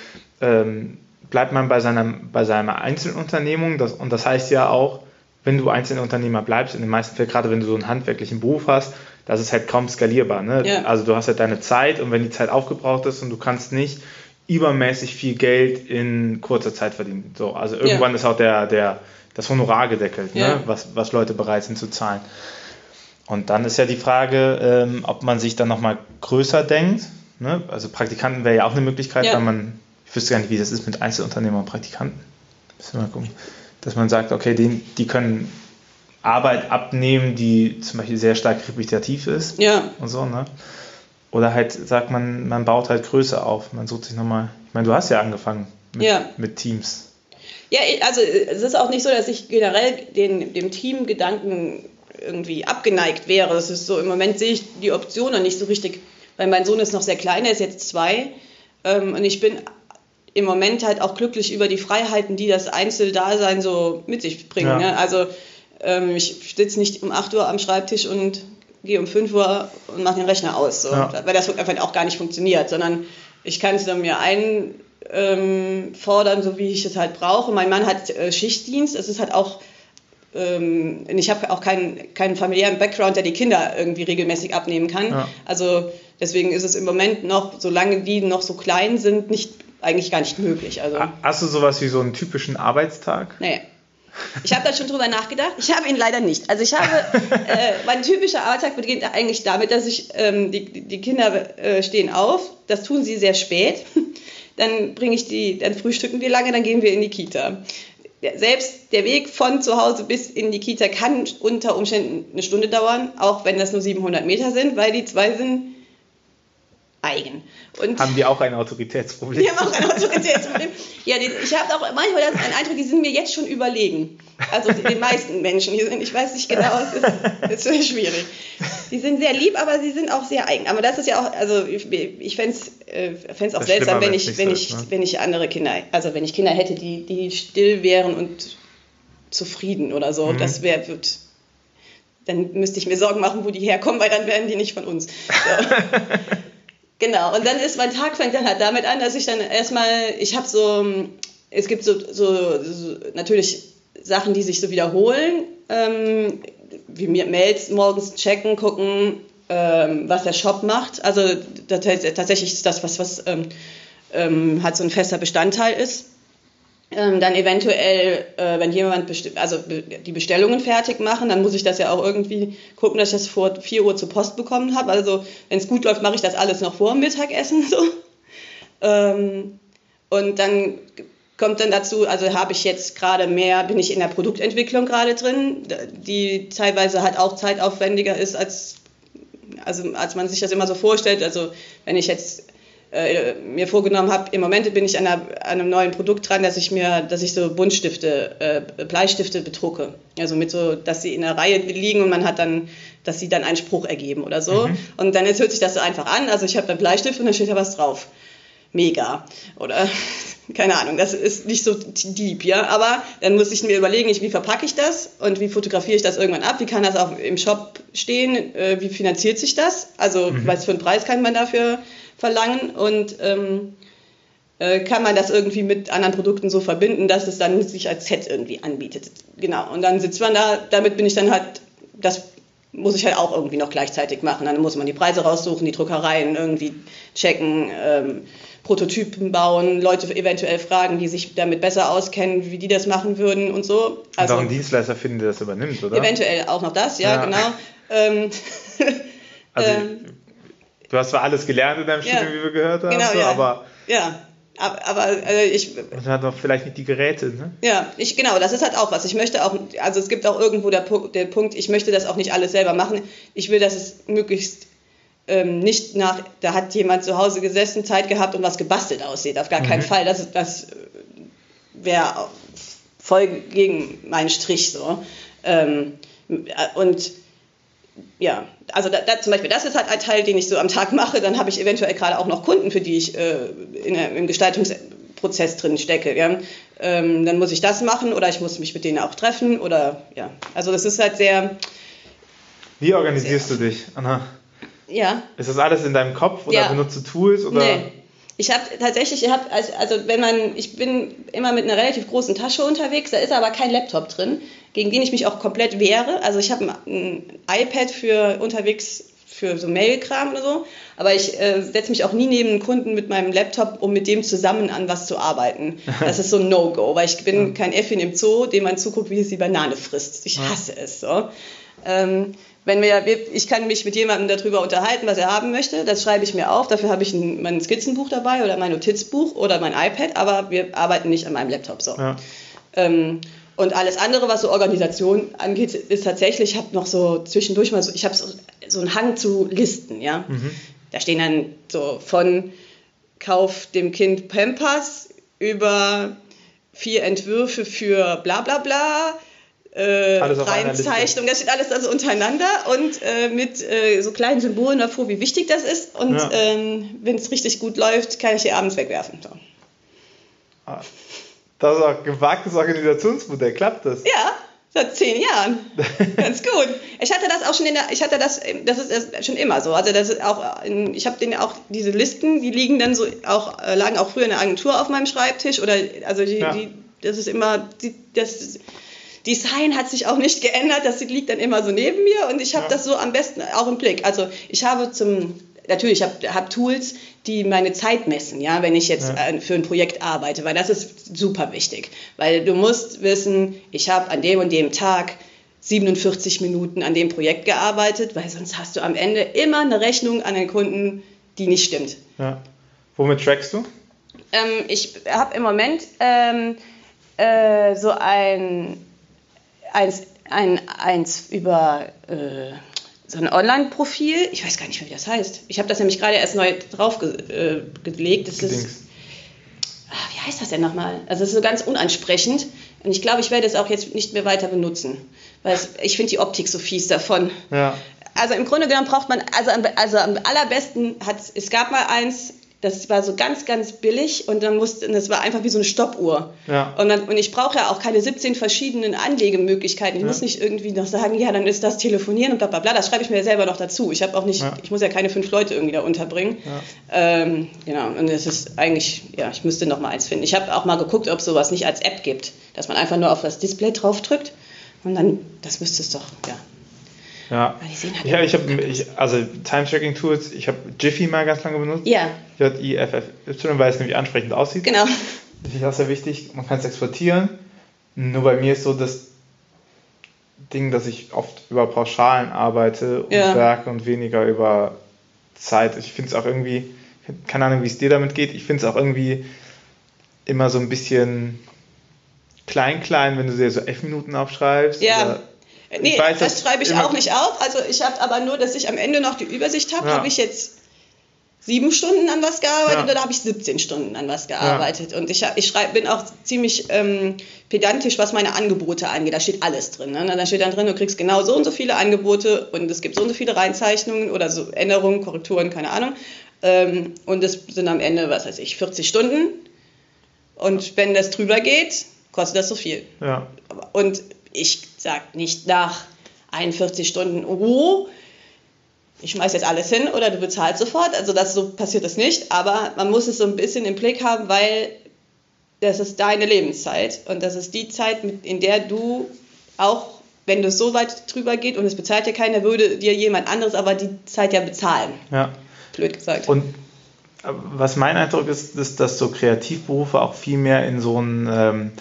ähm, bleibt man bei seiner, bei seiner Einzelunternehmung das, und das heißt ja auch, wenn du Einzelunternehmer bleibst, in den meisten Fällen, gerade wenn du so einen handwerklichen Beruf hast, das ist halt kaum skalierbar. Ne? Ja. Also du hast halt deine Zeit und wenn die Zeit aufgebraucht ist und du kannst nicht übermäßig viel Geld in kurzer Zeit verdienen. So, also irgendwann ja. ist auch der, der, das Honorar gedeckelt, ne? ja. ne? was, was Leute bereit sind zu zahlen. Und dann ist ja die Frage, ähm, ob man sich dann nochmal größer denkt Ne? Also Praktikanten wäre ja auch eine Möglichkeit, weil man, ich wüsste gar nicht, wie das ist mit Einzelunternehmern und Praktikanten. Müssen wir mal gucken. Dass man sagt, okay, die, die können Arbeit abnehmen, die zum Beispiel sehr stark repetitiv ist. Ja. Und so, ne? Oder halt sagt man, man baut halt Größe auf. Man sucht sich nochmal. Ich meine, du hast ja angefangen mit, ja. mit Teams. Ja, also es ist auch nicht so, dass ich generell den, dem Teamgedanken irgendwie abgeneigt wäre. Das ist so, im Moment sehe ich die Optionen nicht so richtig weil mein Sohn ist noch sehr klein, er ist jetzt zwei. Ähm, und ich bin im Moment halt auch glücklich über die Freiheiten, die das Einzeldasein so mit sich bringt. Ja. Ne? Also ähm, ich sitze nicht um 8 Uhr am Schreibtisch und gehe um 5 Uhr und mache den Rechner aus, so. ja. weil das einfach auch gar nicht funktioniert, sondern ich kann es dann mir einfordern, ähm, so wie ich es halt brauche. Mein Mann hat äh, Schichtdienst, es ist halt auch ähm, ich habe auch keinen, keinen familiären Background, der die Kinder irgendwie regelmäßig abnehmen kann. Ja. Also deswegen ist es im Moment noch, solange die noch so klein sind, nicht, eigentlich gar nicht möglich. Also, Hast du sowas wie so einen typischen Arbeitstag? Nee. Ich habe da schon drüber nachgedacht. Ich habe ihn leider nicht. Also ich habe, äh, mein typischer Arbeitstag beginnt eigentlich damit, dass ich, ähm, die, die Kinder äh, stehen auf, das tun sie sehr spät. Dann bringe ich die, dann frühstücken wir lange, dann gehen wir in die Kita selbst der Weg von zu Hause bis in die Kita kann unter Umständen eine Stunde dauern, auch wenn das nur 700 Meter sind, weil die zwei sind eigen. Und haben die auch ein Autoritätsproblem? Die haben auch ein Autoritätsproblem. ja, die, ich habe auch manchmal den Eindruck, die sind mir jetzt schon überlegen. Also die, den meisten Menschen hier sind, ich weiß nicht genau, es ist, ist schwierig. Die sind sehr lieb, aber sie sind auch sehr eigen. Aber das ist ja auch, also ich, ich fände es äh, auch seltsam, wenn ich, wenn, ich, ne? wenn ich andere Kinder, also wenn ich Kinder hätte, die, die still wären und zufrieden oder so. Mhm. Das wäre, dann müsste ich mir Sorgen machen, wo die herkommen, weil dann wären die nicht von uns. So. Genau, und dann ist mein Tag fängt dann halt damit an, dass ich dann erstmal, ich habe so, es gibt so, so, so, natürlich Sachen, die sich so wiederholen, ähm, wie mir Mails morgens checken, gucken, ähm, was der Shop macht. Also tatsächlich ist das was, was ähm, halt so ein fester Bestandteil ist. Ähm, dann eventuell, äh, wenn jemand also die Bestellungen fertig machen, dann muss ich das ja auch irgendwie gucken, dass ich das vor 4 Uhr zur Post bekommen habe. Also wenn es gut läuft, mache ich das alles noch vor dem Mittagessen so. Ähm, und dann kommt dann dazu, also habe ich jetzt gerade mehr, bin ich in der Produktentwicklung gerade drin, die teilweise halt auch zeitaufwendiger ist, als, also als man sich das immer so vorstellt. Also wenn ich jetzt äh, mir vorgenommen habe, im Moment bin ich an, einer, an, einem neuen Produkt dran, dass ich mir, dass ich so Buntstifte, äh, Bleistifte bedrucke. Also mit so, dass sie in der Reihe liegen und man hat dann, dass sie dann einen Spruch ergeben oder so. Mhm. Und dann jetzt hört sich das so einfach an. Also ich habe einen Bleistift und dann steht da was drauf. Mega. Oder keine Ahnung, das ist nicht so deep, ja. Aber dann muss ich mir überlegen, wie verpacke ich das und wie fotografiere ich das irgendwann ab? Wie kann das auch im Shop stehen? Äh, wie finanziert sich das? Also, mhm. was für einen Preis kann man dafür verlangen und ähm, äh, kann man das irgendwie mit anderen Produkten so verbinden, dass es dann sich als Set irgendwie anbietet. Genau. Und dann sitzt man da, damit bin ich dann halt, das muss ich halt auch irgendwie noch gleichzeitig machen. Dann muss man die Preise raussuchen, die Druckereien irgendwie checken, ähm, Prototypen bauen, Leute eventuell fragen, die sich damit besser auskennen, wie die das machen würden und so. Also, und auch einen Dienstleister finden, der das übernimmt, oder? Eventuell auch noch das, ja, ja. genau. Ähm, also, ähm, Du hast zwar alles gelernt in deinem ja, Studium, wie wir gehört haben, genau, so, ja. aber. Ja, aber, aber äh, ich. Und hat auch vielleicht nicht die Geräte, ne? Ja, ich, genau, das ist halt auch was. Ich möchte auch, also es gibt auch irgendwo der, der Punkt, ich möchte das auch nicht alles selber machen. Ich will, dass es möglichst ähm, nicht nach, da hat jemand zu Hause gesessen, Zeit gehabt und was gebastelt aussieht. Auf gar mhm. keinen Fall. Das, das wäre voll gegen meinen Strich so. Ähm, und ja, also da, da, zum Beispiel, das ist halt ein Teil, den ich so am Tag mache. Dann habe ich eventuell gerade auch noch Kunden, für die ich äh, in, im Gestaltungsprozess drin stecke. Ja? Ähm, dann muss ich das machen oder ich muss mich mit denen auch treffen oder ja. Also das ist halt sehr. Wie organisierst sehr, du dich, Anna? Ja. Ist das alles in deinem Kopf oder ja. benutzt du Tools oder? Nee. Ich habe tatsächlich, ich hab, also wenn man, ich bin immer mit einer relativ großen Tasche unterwegs, da ist aber kein Laptop drin gegen den ich mich auch komplett wehre. Also ich habe ein iPad für unterwegs für so Mailkram oder so, aber ich äh, setze mich auch nie neben einen Kunden mit meinem Laptop, um mit dem zusammen an was zu arbeiten. Das ist so ein No-Go, weil ich bin kein Äffchen im Zoo, dem man zuguckt, wie es die Banane frisst. Ich hasse es so. Ähm, wenn wir, ich kann mich mit jemandem darüber unterhalten, was er haben möchte, das schreibe ich mir auf. Dafür habe ich ein, mein Skizzenbuch dabei oder mein Notizbuch oder mein iPad, aber wir arbeiten nicht an meinem Laptop so. Ja. Ähm, und alles andere, was so Organisation angeht, ist tatsächlich, ich habe noch so zwischendurch mal so, ich habe so, so einen Hang zu Listen, ja. Mhm. Da stehen dann so von Kauf dem Kind Pampers über vier Entwürfe für bla bla bla, äh, Reinzeichnung, das steht alles also untereinander und äh, mit äh, so kleinen Symbolen davor, wie wichtig das ist. Und ja. ähm, wenn es richtig gut läuft, kann ich die abends wegwerfen. So. Ah. Das ist auch ein gewagtes Organisationsmodell. Klappt das? Ja, seit zehn Jahren. Ganz gut. Ich hatte das auch schon in der, ich hatte das, das ist schon immer so. Also das ist auch, ich habe den auch diese Listen, die liegen dann so auch äh, lagen auch früher in der Agentur auf meinem Schreibtisch oder also die, ja. die das ist immer die, das Design hat sich auch nicht geändert, das liegt dann immer so neben mir und ich habe ja. das so am besten auch im Blick. Also ich habe zum natürlich, ich habe hab Tools, die meine Zeit messen, ja, wenn ich jetzt ja. Äh, für ein Projekt arbeite, weil das ist super wichtig. Weil du musst wissen, ich habe an dem und dem Tag 47 Minuten an dem Projekt gearbeitet, weil sonst hast du am Ende immer eine Rechnung an den Kunden, die nicht stimmt. Ja. Womit trackst du? Ähm, ich habe im Moment ähm, äh, so ein eins, ein, eins über äh, so ein Online-Profil. Ich weiß gar nicht mehr, wie das heißt. Ich habe das nämlich gerade erst neu draufgelegt. Äh, das ist, ach, wie heißt das denn nochmal? Also es ist so ganz unansprechend. Und ich glaube, ich werde es auch jetzt nicht mehr weiter benutzen. Weil es, ich finde die Optik so fies davon. Ja. Also im Grunde genommen braucht man, also, also am allerbesten hat es gab mal eins, das war so ganz, ganz billig und dann musste, das war einfach wie so eine Stoppuhr. Ja. Und, dann, und ich brauche ja auch keine 17 verschiedenen Anlegemöglichkeiten. Ich ja. muss nicht irgendwie noch sagen, ja, dann ist das Telefonieren und bla bla bla. Das schreibe ich mir ja selber noch dazu. Ich habe auch nicht, ja. ich muss ja keine fünf Leute irgendwie da unterbringen. Ähm, genau, und das ist eigentlich, ja, ich müsste noch mal eins finden. Ich habe auch mal geguckt, ob sowas nicht als App gibt, dass man einfach nur auf das Display drauf drückt und dann, das müsste es doch, ja. Ja, halt ja ich habe, ich, also Time-Tracking-Tools, ich habe Jiffy mal ganz lange benutzt. Ja. J-I-F-F-Y, weil es nämlich ansprechend aussieht. Genau. Das ist auch sehr wichtig. Man kann es exportieren. Nur bei mir ist so das Ding, dass ich oft über Pauschalen arbeite und ja. Werke und weniger über Zeit. Ich finde es auch irgendwie, keine Ahnung, wie es dir damit geht, ich finde es auch irgendwie immer so ein bisschen klein, klein, wenn du dir so elf Minuten aufschreibst? Ja. Oder? Nee, weiß, das schreibe ich auch nicht auf. Also ich habe aber nur, dass ich am Ende noch die Übersicht habe, ja. habe ich jetzt sieben Stunden an was gearbeitet ja. oder habe ich 17 Stunden an was gearbeitet. Ja. Und ich, ich schreib, bin auch ziemlich ähm, pedantisch, was meine Angebote angeht. Da steht alles drin. Ne? Da steht dann drin, du kriegst genau so und so viele Angebote und es gibt so und so viele Reinzeichnungen oder so Änderungen, Korrekturen, keine Ahnung. Ähm, und es sind am Ende, was weiß ich, 40 Stunden. Und wenn das drüber geht, kostet das so viel. Ja. Und ich sage nicht nach 41 Stunden, oh, ich schmeiß jetzt alles hin oder du bezahlst sofort. Also das so passiert das nicht, aber man muss es so ein bisschen im Blick haben, weil das ist deine Lebenszeit und das ist die Zeit, in der du auch, wenn du so weit drüber geht und es bezahlt dir keiner, würde dir jemand anderes aber die Zeit ja bezahlen. Ja. Blöd gesagt. Und äh, was mein Eindruck ist, ist, dass so Kreativberufe auch viel mehr in so ein, ähm,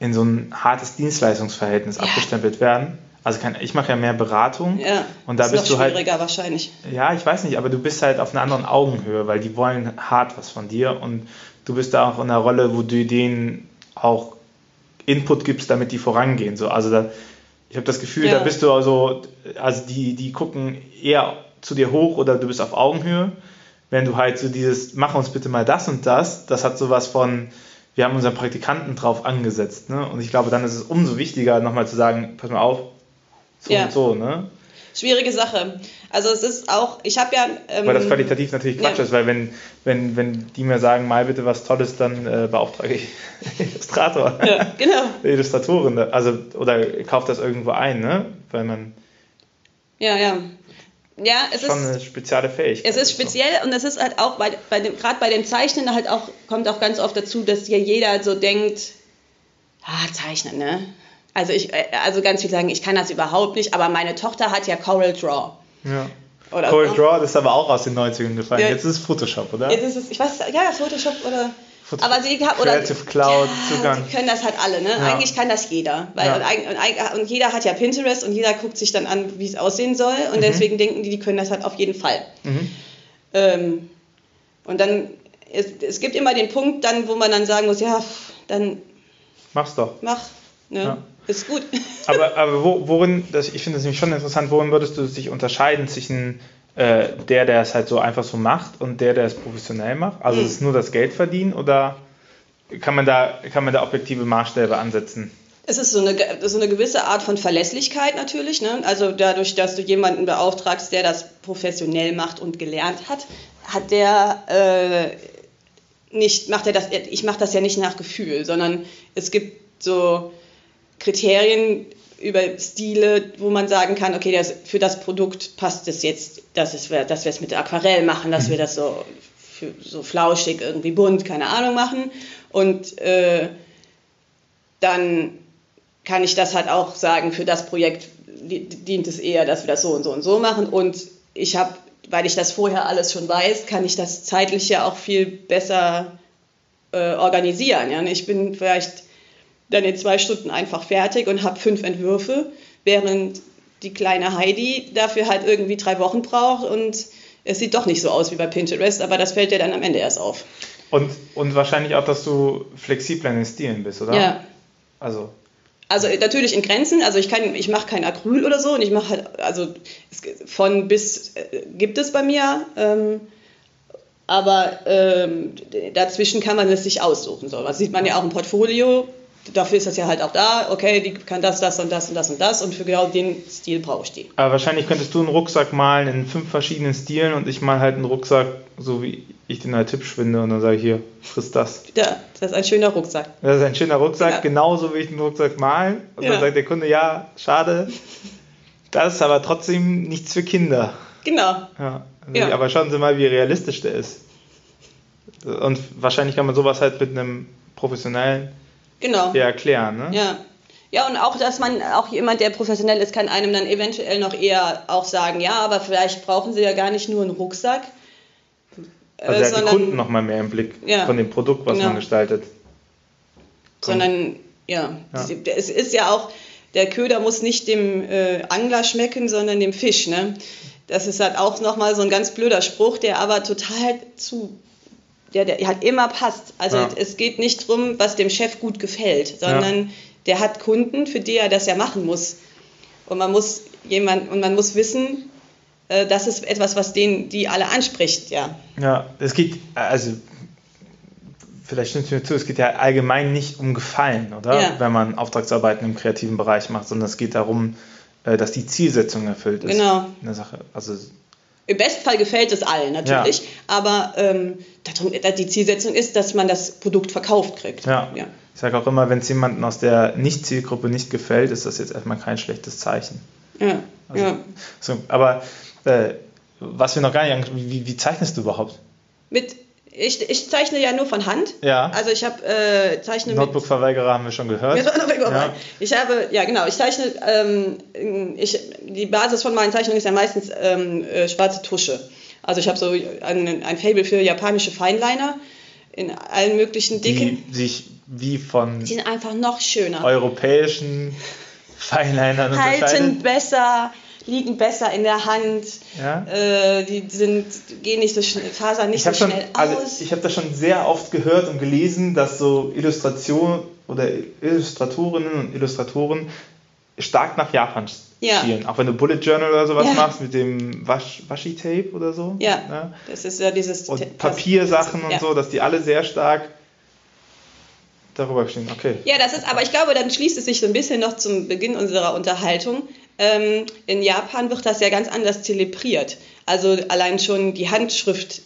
in so ein hartes Dienstleistungsverhältnis ja. abgestempelt werden also kann, ich mache ja mehr Beratung. Ja, und da ist bist noch du halt. schwieriger wahrscheinlich. Ja, ich weiß nicht, aber du bist halt auf einer anderen Augenhöhe, weil die wollen hart was von dir und du bist da auch in einer Rolle, wo du denen auch Input gibst, damit die vorangehen. So, also da, ich habe das Gefühl, ja. da bist du also, also die, die gucken eher zu dir hoch oder du bist auf Augenhöhe. Wenn du halt so dieses, mach uns bitte mal das und das, das hat sowas von, wir haben unseren Praktikanten drauf angesetzt. Ne? Und ich glaube, dann ist es umso wichtiger, nochmal zu sagen, pass mal auf, so ja. und so, ne? Schwierige Sache. Also es ist auch, ich habe ja... Ähm, weil das qualitativ natürlich Quatsch ja. ist, weil wenn, wenn, wenn die mir sagen, mal bitte was Tolles, dann äh, beauftrage ich Illustrator. Ja, genau. Illustratorin, also oder kauft das irgendwo ein, ne? Weil man... Ja, ja. Ja, es schon ist eine spezielle Fähigkeit. Es ist speziell und es ist halt auch bei, bei dem, gerade bei dem Zeichnen halt auch, kommt auch ganz oft dazu, dass hier jeder so denkt, ah, Zeichnen, ne? Also ich, äh, also ganz viel sagen, ich kann das überhaupt nicht, aber meine Tochter hat ja Coral Draw. Ja. Oder Coral so. Draw, das ist aber auch aus den 90ern gefallen. Ja. Jetzt ist es Photoshop, oder? Jetzt ist es, ich weiß, ja, Photoshop oder. Aber sie haben, oder Creative Cloud ja, Zugang. Die können das halt alle, ne? Ja. Eigentlich kann das jeder. Weil, ja. und, und, jeder hat ja Pinterest und jeder guckt sich dann an, wie es aussehen soll. Und mhm. deswegen denken die, die können das halt auf jeden Fall. Mhm. Ähm, und dann, es, es gibt immer den Punkt dann, wo man dann sagen muss, ja, dann. Mach's doch. Mach. Ne? ist gut. aber aber wo, worin, das, ich finde das nämlich schon interessant, worin würdest du dich unterscheiden zwischen äh, der, der es halt so einfach so macht und der, der es professionell macht? Also mhm. ist es nur das Geld verdienen oder kann man da, kann man da objektive Maßstäbe ansetzen? Es ist so eine, so eine gewisse Art von Verlässlichkeit natürlich. Ne? Also dadurch, dass du jemanden beauftragst, der das professionell macht und gelernt hat, hat der äh, nicht, macht er das, ich mache das ja nicht nach Gefühl, sondern es gibt so Kriterien über Stile, wo man sagen kann, okay, das, für das Produkt passt es jetzt, dass, es, dass wir es mit Aquarell machen, dass wir das so, für, so flauschig, irgendwie bunt, keine Ahnung machen. Und äh, dann kann ich das halt auch sagen, für das Projekt dient es eher, dass wir das so und so und so machen. Und ich habe, weil ich das vorher alles schon weiß, kann ich das zeitlich ja auch viel besser äh, organisieren. Ja? Ich bin vielleicht dann in zwei Stunden einfach fertig und habe fünf Entwürfe, während die kleine Heidi dafür halt irgendwie drei Wochen braucht und es sieht doch nicht so aus wie bei Pinterest, aber das fällt dir dann am Ende erst auf. Und, und wahrscheinlich auch, dass du flexibler in den Stilen bist, oder? Ja. Also. Also natürlich in Grenzen, also ich kann, ich mache kein Acryl oder so und ich mache halt, also von bis äh, gibt es bei mir, ähm, aber ähm, dazwischen kann man es sich aussuchen. So, das sieht man ja auch im Portfolio, dafür ist das ja halt auch da, okay, die kann das, das und das und das und das und für genau den Stil brauche ich die. Aber wahrscheinlich könntest du einen Rucksack malen in fünf verschiedenen Stilen und ich mal halt einen Rucksack, so wie ich den halt hübsch finde und dann sage ich hier, frisst das. Ja, das ist ein schöner Rucksack. Das ist ein schöner Rucksack, ja. genauso wie ich den Rucksack malen. Und ja. dann sagt der Kunde, ja, schade, das ist aber trotzdem nichts für Kinder. Genau. Ja, ja. aber schauen Sie mal, wie realistisch der ist. Und wahrscheinlich kann man sowas halt mit einem professionellen genau. dir erklären. Ne? Ja. Ja, und auch, dass man, auch jemand, der professionell ist, kann einem dann eventuell noch eher auch sagen, ja, aber vielleicht brauchen sie ja gar nicht nur einen Rucksack. Also er hat die Kunden nochmal mehr im Blick ja, von dem Produkt, was genau. man gestaltet. Sondern, ja, ja, es ist ja auch, der Köder muss nicht dem äh, Angler schmecken, sondern dem Fisch. Ne? Das ist halt auch nochmal so ein ganz blöder Spruch, der aber total zu der, der halt immer passt. Also Ja. es geht nicht drum, was dem Chef gut gefällt, sondern der hat Kunden, für die er das ja machen muss. Und man muss jemand und man muss wissen, äh, das ist etwas, was denen die alle anspricht, ja. Ja, es geht, also, vielleicht stimmst du mir zu, es geht ja allgemein nicht um Gefallen, oder? Ja. Wenn man Auftragsarbeiten im kreativen Bereich macht, sondern es geht darum, äh, dass die Zielsetzung erfüllt ist. Genau. Eine Sache. Also, Im besten Fall gefällt es allen natürlich, Ja. aber ähm, darum, die Zielsetzung ist, dass man das Produkt verkauft kriegt. ja. ja. Ich sage auch immer, wenn es jemandem aus der Nicht-Zielgruppe nicht gefällt, ist das jetzt erstmal kein schlechtes Zeichen. Ja, Also, ja. So, aber äh, was wir noch gar nicht wie, wie zeichnest du überhaupt? Mit, ich, ich zeichne ja nur von Hand. Ja. Also ich habe äh, zeichne Notebook-Verweigerer haben wir schon gehört. Ja. Ich habe, ja genau, ich zeichne, ähm, ich, die Basis von meinen Zeichnungen ist ja meistens ähm, äh, schwarze Tusche. Also ich habe so ein, ein Fable für japanische Feinliner in allen möglichen Dicken. Die sich wie von Die sind einfach noch schöner. europäischen Feinlinern Halten besser, liegen besser in der Hand. Ja. Äh, die sind, gehen nicht so schnell, fasern nicht Ich habe so schon, schnell also aus. ich habe das schon sehr oft gehört und gelesen, dass so Illustration oder Illustratorinnen und Illustratoren stark nach Japan Ja. schielen. Auch wenn du Bullet Journal oder sowas Ja. machst mit dem Wasch, Washi-Tape oder so. ja, ne? das ist ja dieses Und Papiersachen und ja. so, dass die alle sehr stark darüber stehen. Okay. Ja, das ist, aber ich glaube, dann schließt es sich so ein bisschen noch zum Beginn unserer Unterhaltung. Ähm, in Japan wird das ja ganz anders zelebriert. Also allein schon die Handschrift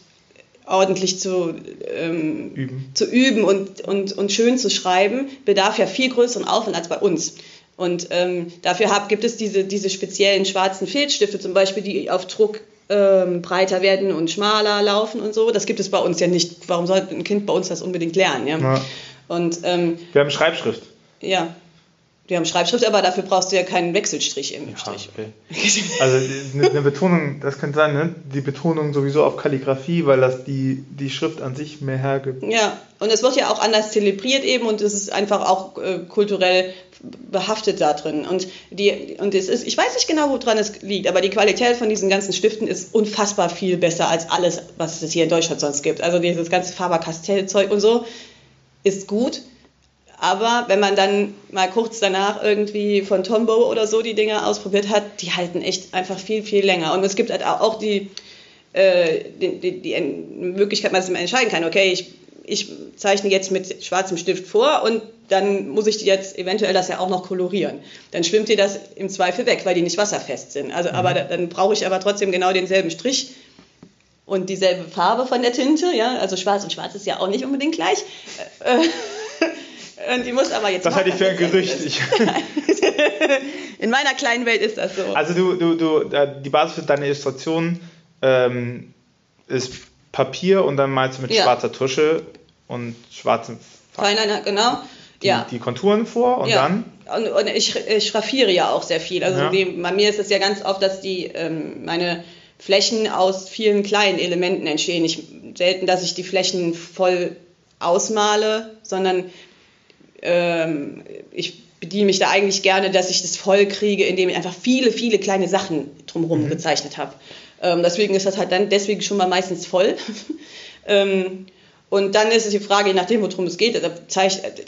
ordentlich zu, ähm, Üben. zu üben und, und, und schön zu schreiben, bedarf ja viel größeren Aufwand als bei uns. Und ähm, dafür hab, gibt es diese, diese speziellen schwarzen Filzstifte zum Beispiel, die auf Druck ähm, breiter werden und schmaler laufen und so. Das gibt es bei uns ja nicht. Warum sollte ein Kind bei uns das unbedingt lernen? Ja? Ja. Und ähm, Wir haben Schreibschrift. ja, wir haben Schreibschrift, aber dafür brauchst du ja keinen Wechselstrich im Strich. okay. Also eine, eine Betonung, das könnte sein, ne? die Betonung sowieso auf Kalligrafie, weil das die, die Schrift an sich mehr hergibt. Ja, und es wird ja auch anders zelebriert eben und es ist einfach auch äh, kulturell behaftet da drin. Und, die, und es ist, ich weiß nicht genau, woran es liegt, aber die Qualität von diesen ganzen Stiften ist unfassbar viel besser als alles, was es hier in Deutschland sonst gibt. Also dieses ganze Faber-Castell-Zeug und so ist gut. Aber wenn man dann mal kurz danach irgendwie von Tombow oder so die Dinger ausprobiert hat, die halten echt einfach viel, viel länger. Und es gibt halt auch die, äh, die, die, die Möglichkeit, dass man entscheiden kann, okay, ich, ich zeichne jetzt mit schwarzem Stift vor und dann muss ich jetzt eventuell das ja auch noch kolorieren. Dann schwimmt dir das im Zweifel weg, weil die nicht wasserfest sind. Also, aber da, dann brauche ich aber trotzdem genau denselben Strich und dieselbe Farbe von der Tinte, ja, also schwarz und schwarz ist ja auch nicht unbedingt gleich. Äh, und die muss aber jetzt. Das halte ich für ein Gerücht. In meiner kleinen Welt ist das so. also du, du, du, die Basis für deine Illustration ähm, ist Papier und dann malst du mit Ja. schwarzer Tusche und schwarzem Feinliner, genau. die, ja. die Konturen vor und ja. dann Und, und ich, ich schraffiere ja auch sehr viel. Also Ja. die, bei mir ist es ja ganz oft, dass die ähm, meine Flächen aus vielen kleinen Elementen entstehen. Ich, selten, dass ich die Flächen voll ausmale, sondern ähm, ich bediene mich da eigentlich gerne, dass ich das voll kriege, indem ich einfach viele, viele kleine Sachen drumherum gezeichnet habe. Ähm, deswegen ist das halt dann deswegen schon mal meistens voll. ähm, und dann ist es die Frage, je nachdem, worum es geht, also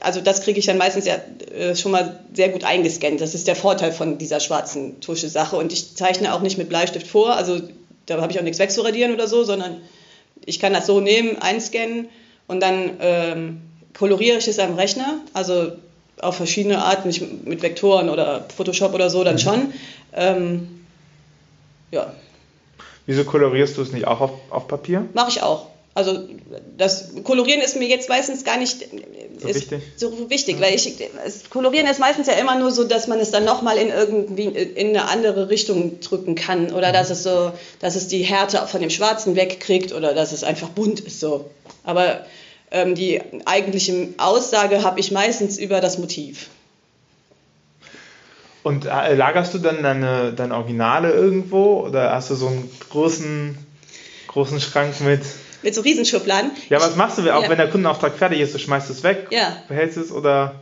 also das kriege ich dann meistens ja äh, schon mal sehr gut eingescannt. Das ist der Vorteil von dieser schwarzen Tusche-Sache. Und ich zeichne auch nicht mit Bleistift vor, also da habe ich auch nichts wegzuradieren oder so, sondern ich kann das so nehmen, einscannen und dann ähm, koloriere ich es am Rechner, also auf verschiedene Arten, nicht mit Vektoren oder Photoshop oder so, dann schon. Ähm, ja, wieso kolorierst du es nicht auch auf, auf Papier? Mache ich auch. Also das Kolorieren ist mir jetzt meistens gar nicht So wichtig? so wichtig, weil ich es, Kolorieren ist meistens ja immer nur so, dass man es dann nochmal in irgendwie in eine andere Richtung drücken kann oder dass es so, dass es die Härte von dem Schwarzen wegkriegt oder dass es einfach bunt ist so. Aber die eigentliche Aussage habe ich meistens über das Motiv. Und äh, lagerst du dann deine, deine Originale irgendwo oder hast du so einen großen, großen Schrank mit? Mit so Riesenschubladen. Ja, was machst du, auch Ja. wenn der Kundenauftrag fertig ist, du schmeißt es weg, Ja. behältst es oder?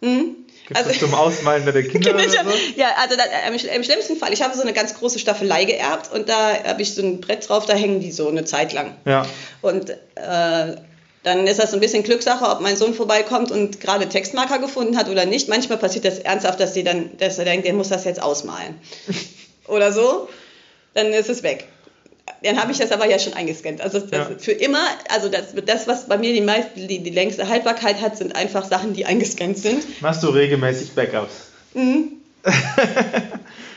Mhm. Gibt also, zum Ausmalen bei den Kindern oder so? Ja, also da, im, im, schlimmsten Fall, ich habe so eine ganz große Staffelei geerbt und da habe ich so ein Brett drauf, da hängen die so eine Zeit lang. Ja. Und äh, dann ist das ein bisschen Glückssache, ob mein Sohn vorbeikommt und gerade Textmarker gefunden hat oder nicht. Manchmal passiert das ernsthaft, dass, die dann, dass er denkt, der muss das jetzt ausmalen. oder so. Dann ist es weg. Dann habe ich das aber ja schon eingescannt. Also ja. für immer, also das, das, was bei mir die, meiste, die, die längste Haltbarkeit hat, sind einfach Sachen, die eingescannt sind. Machst du regelmäßig Backups? Mhm.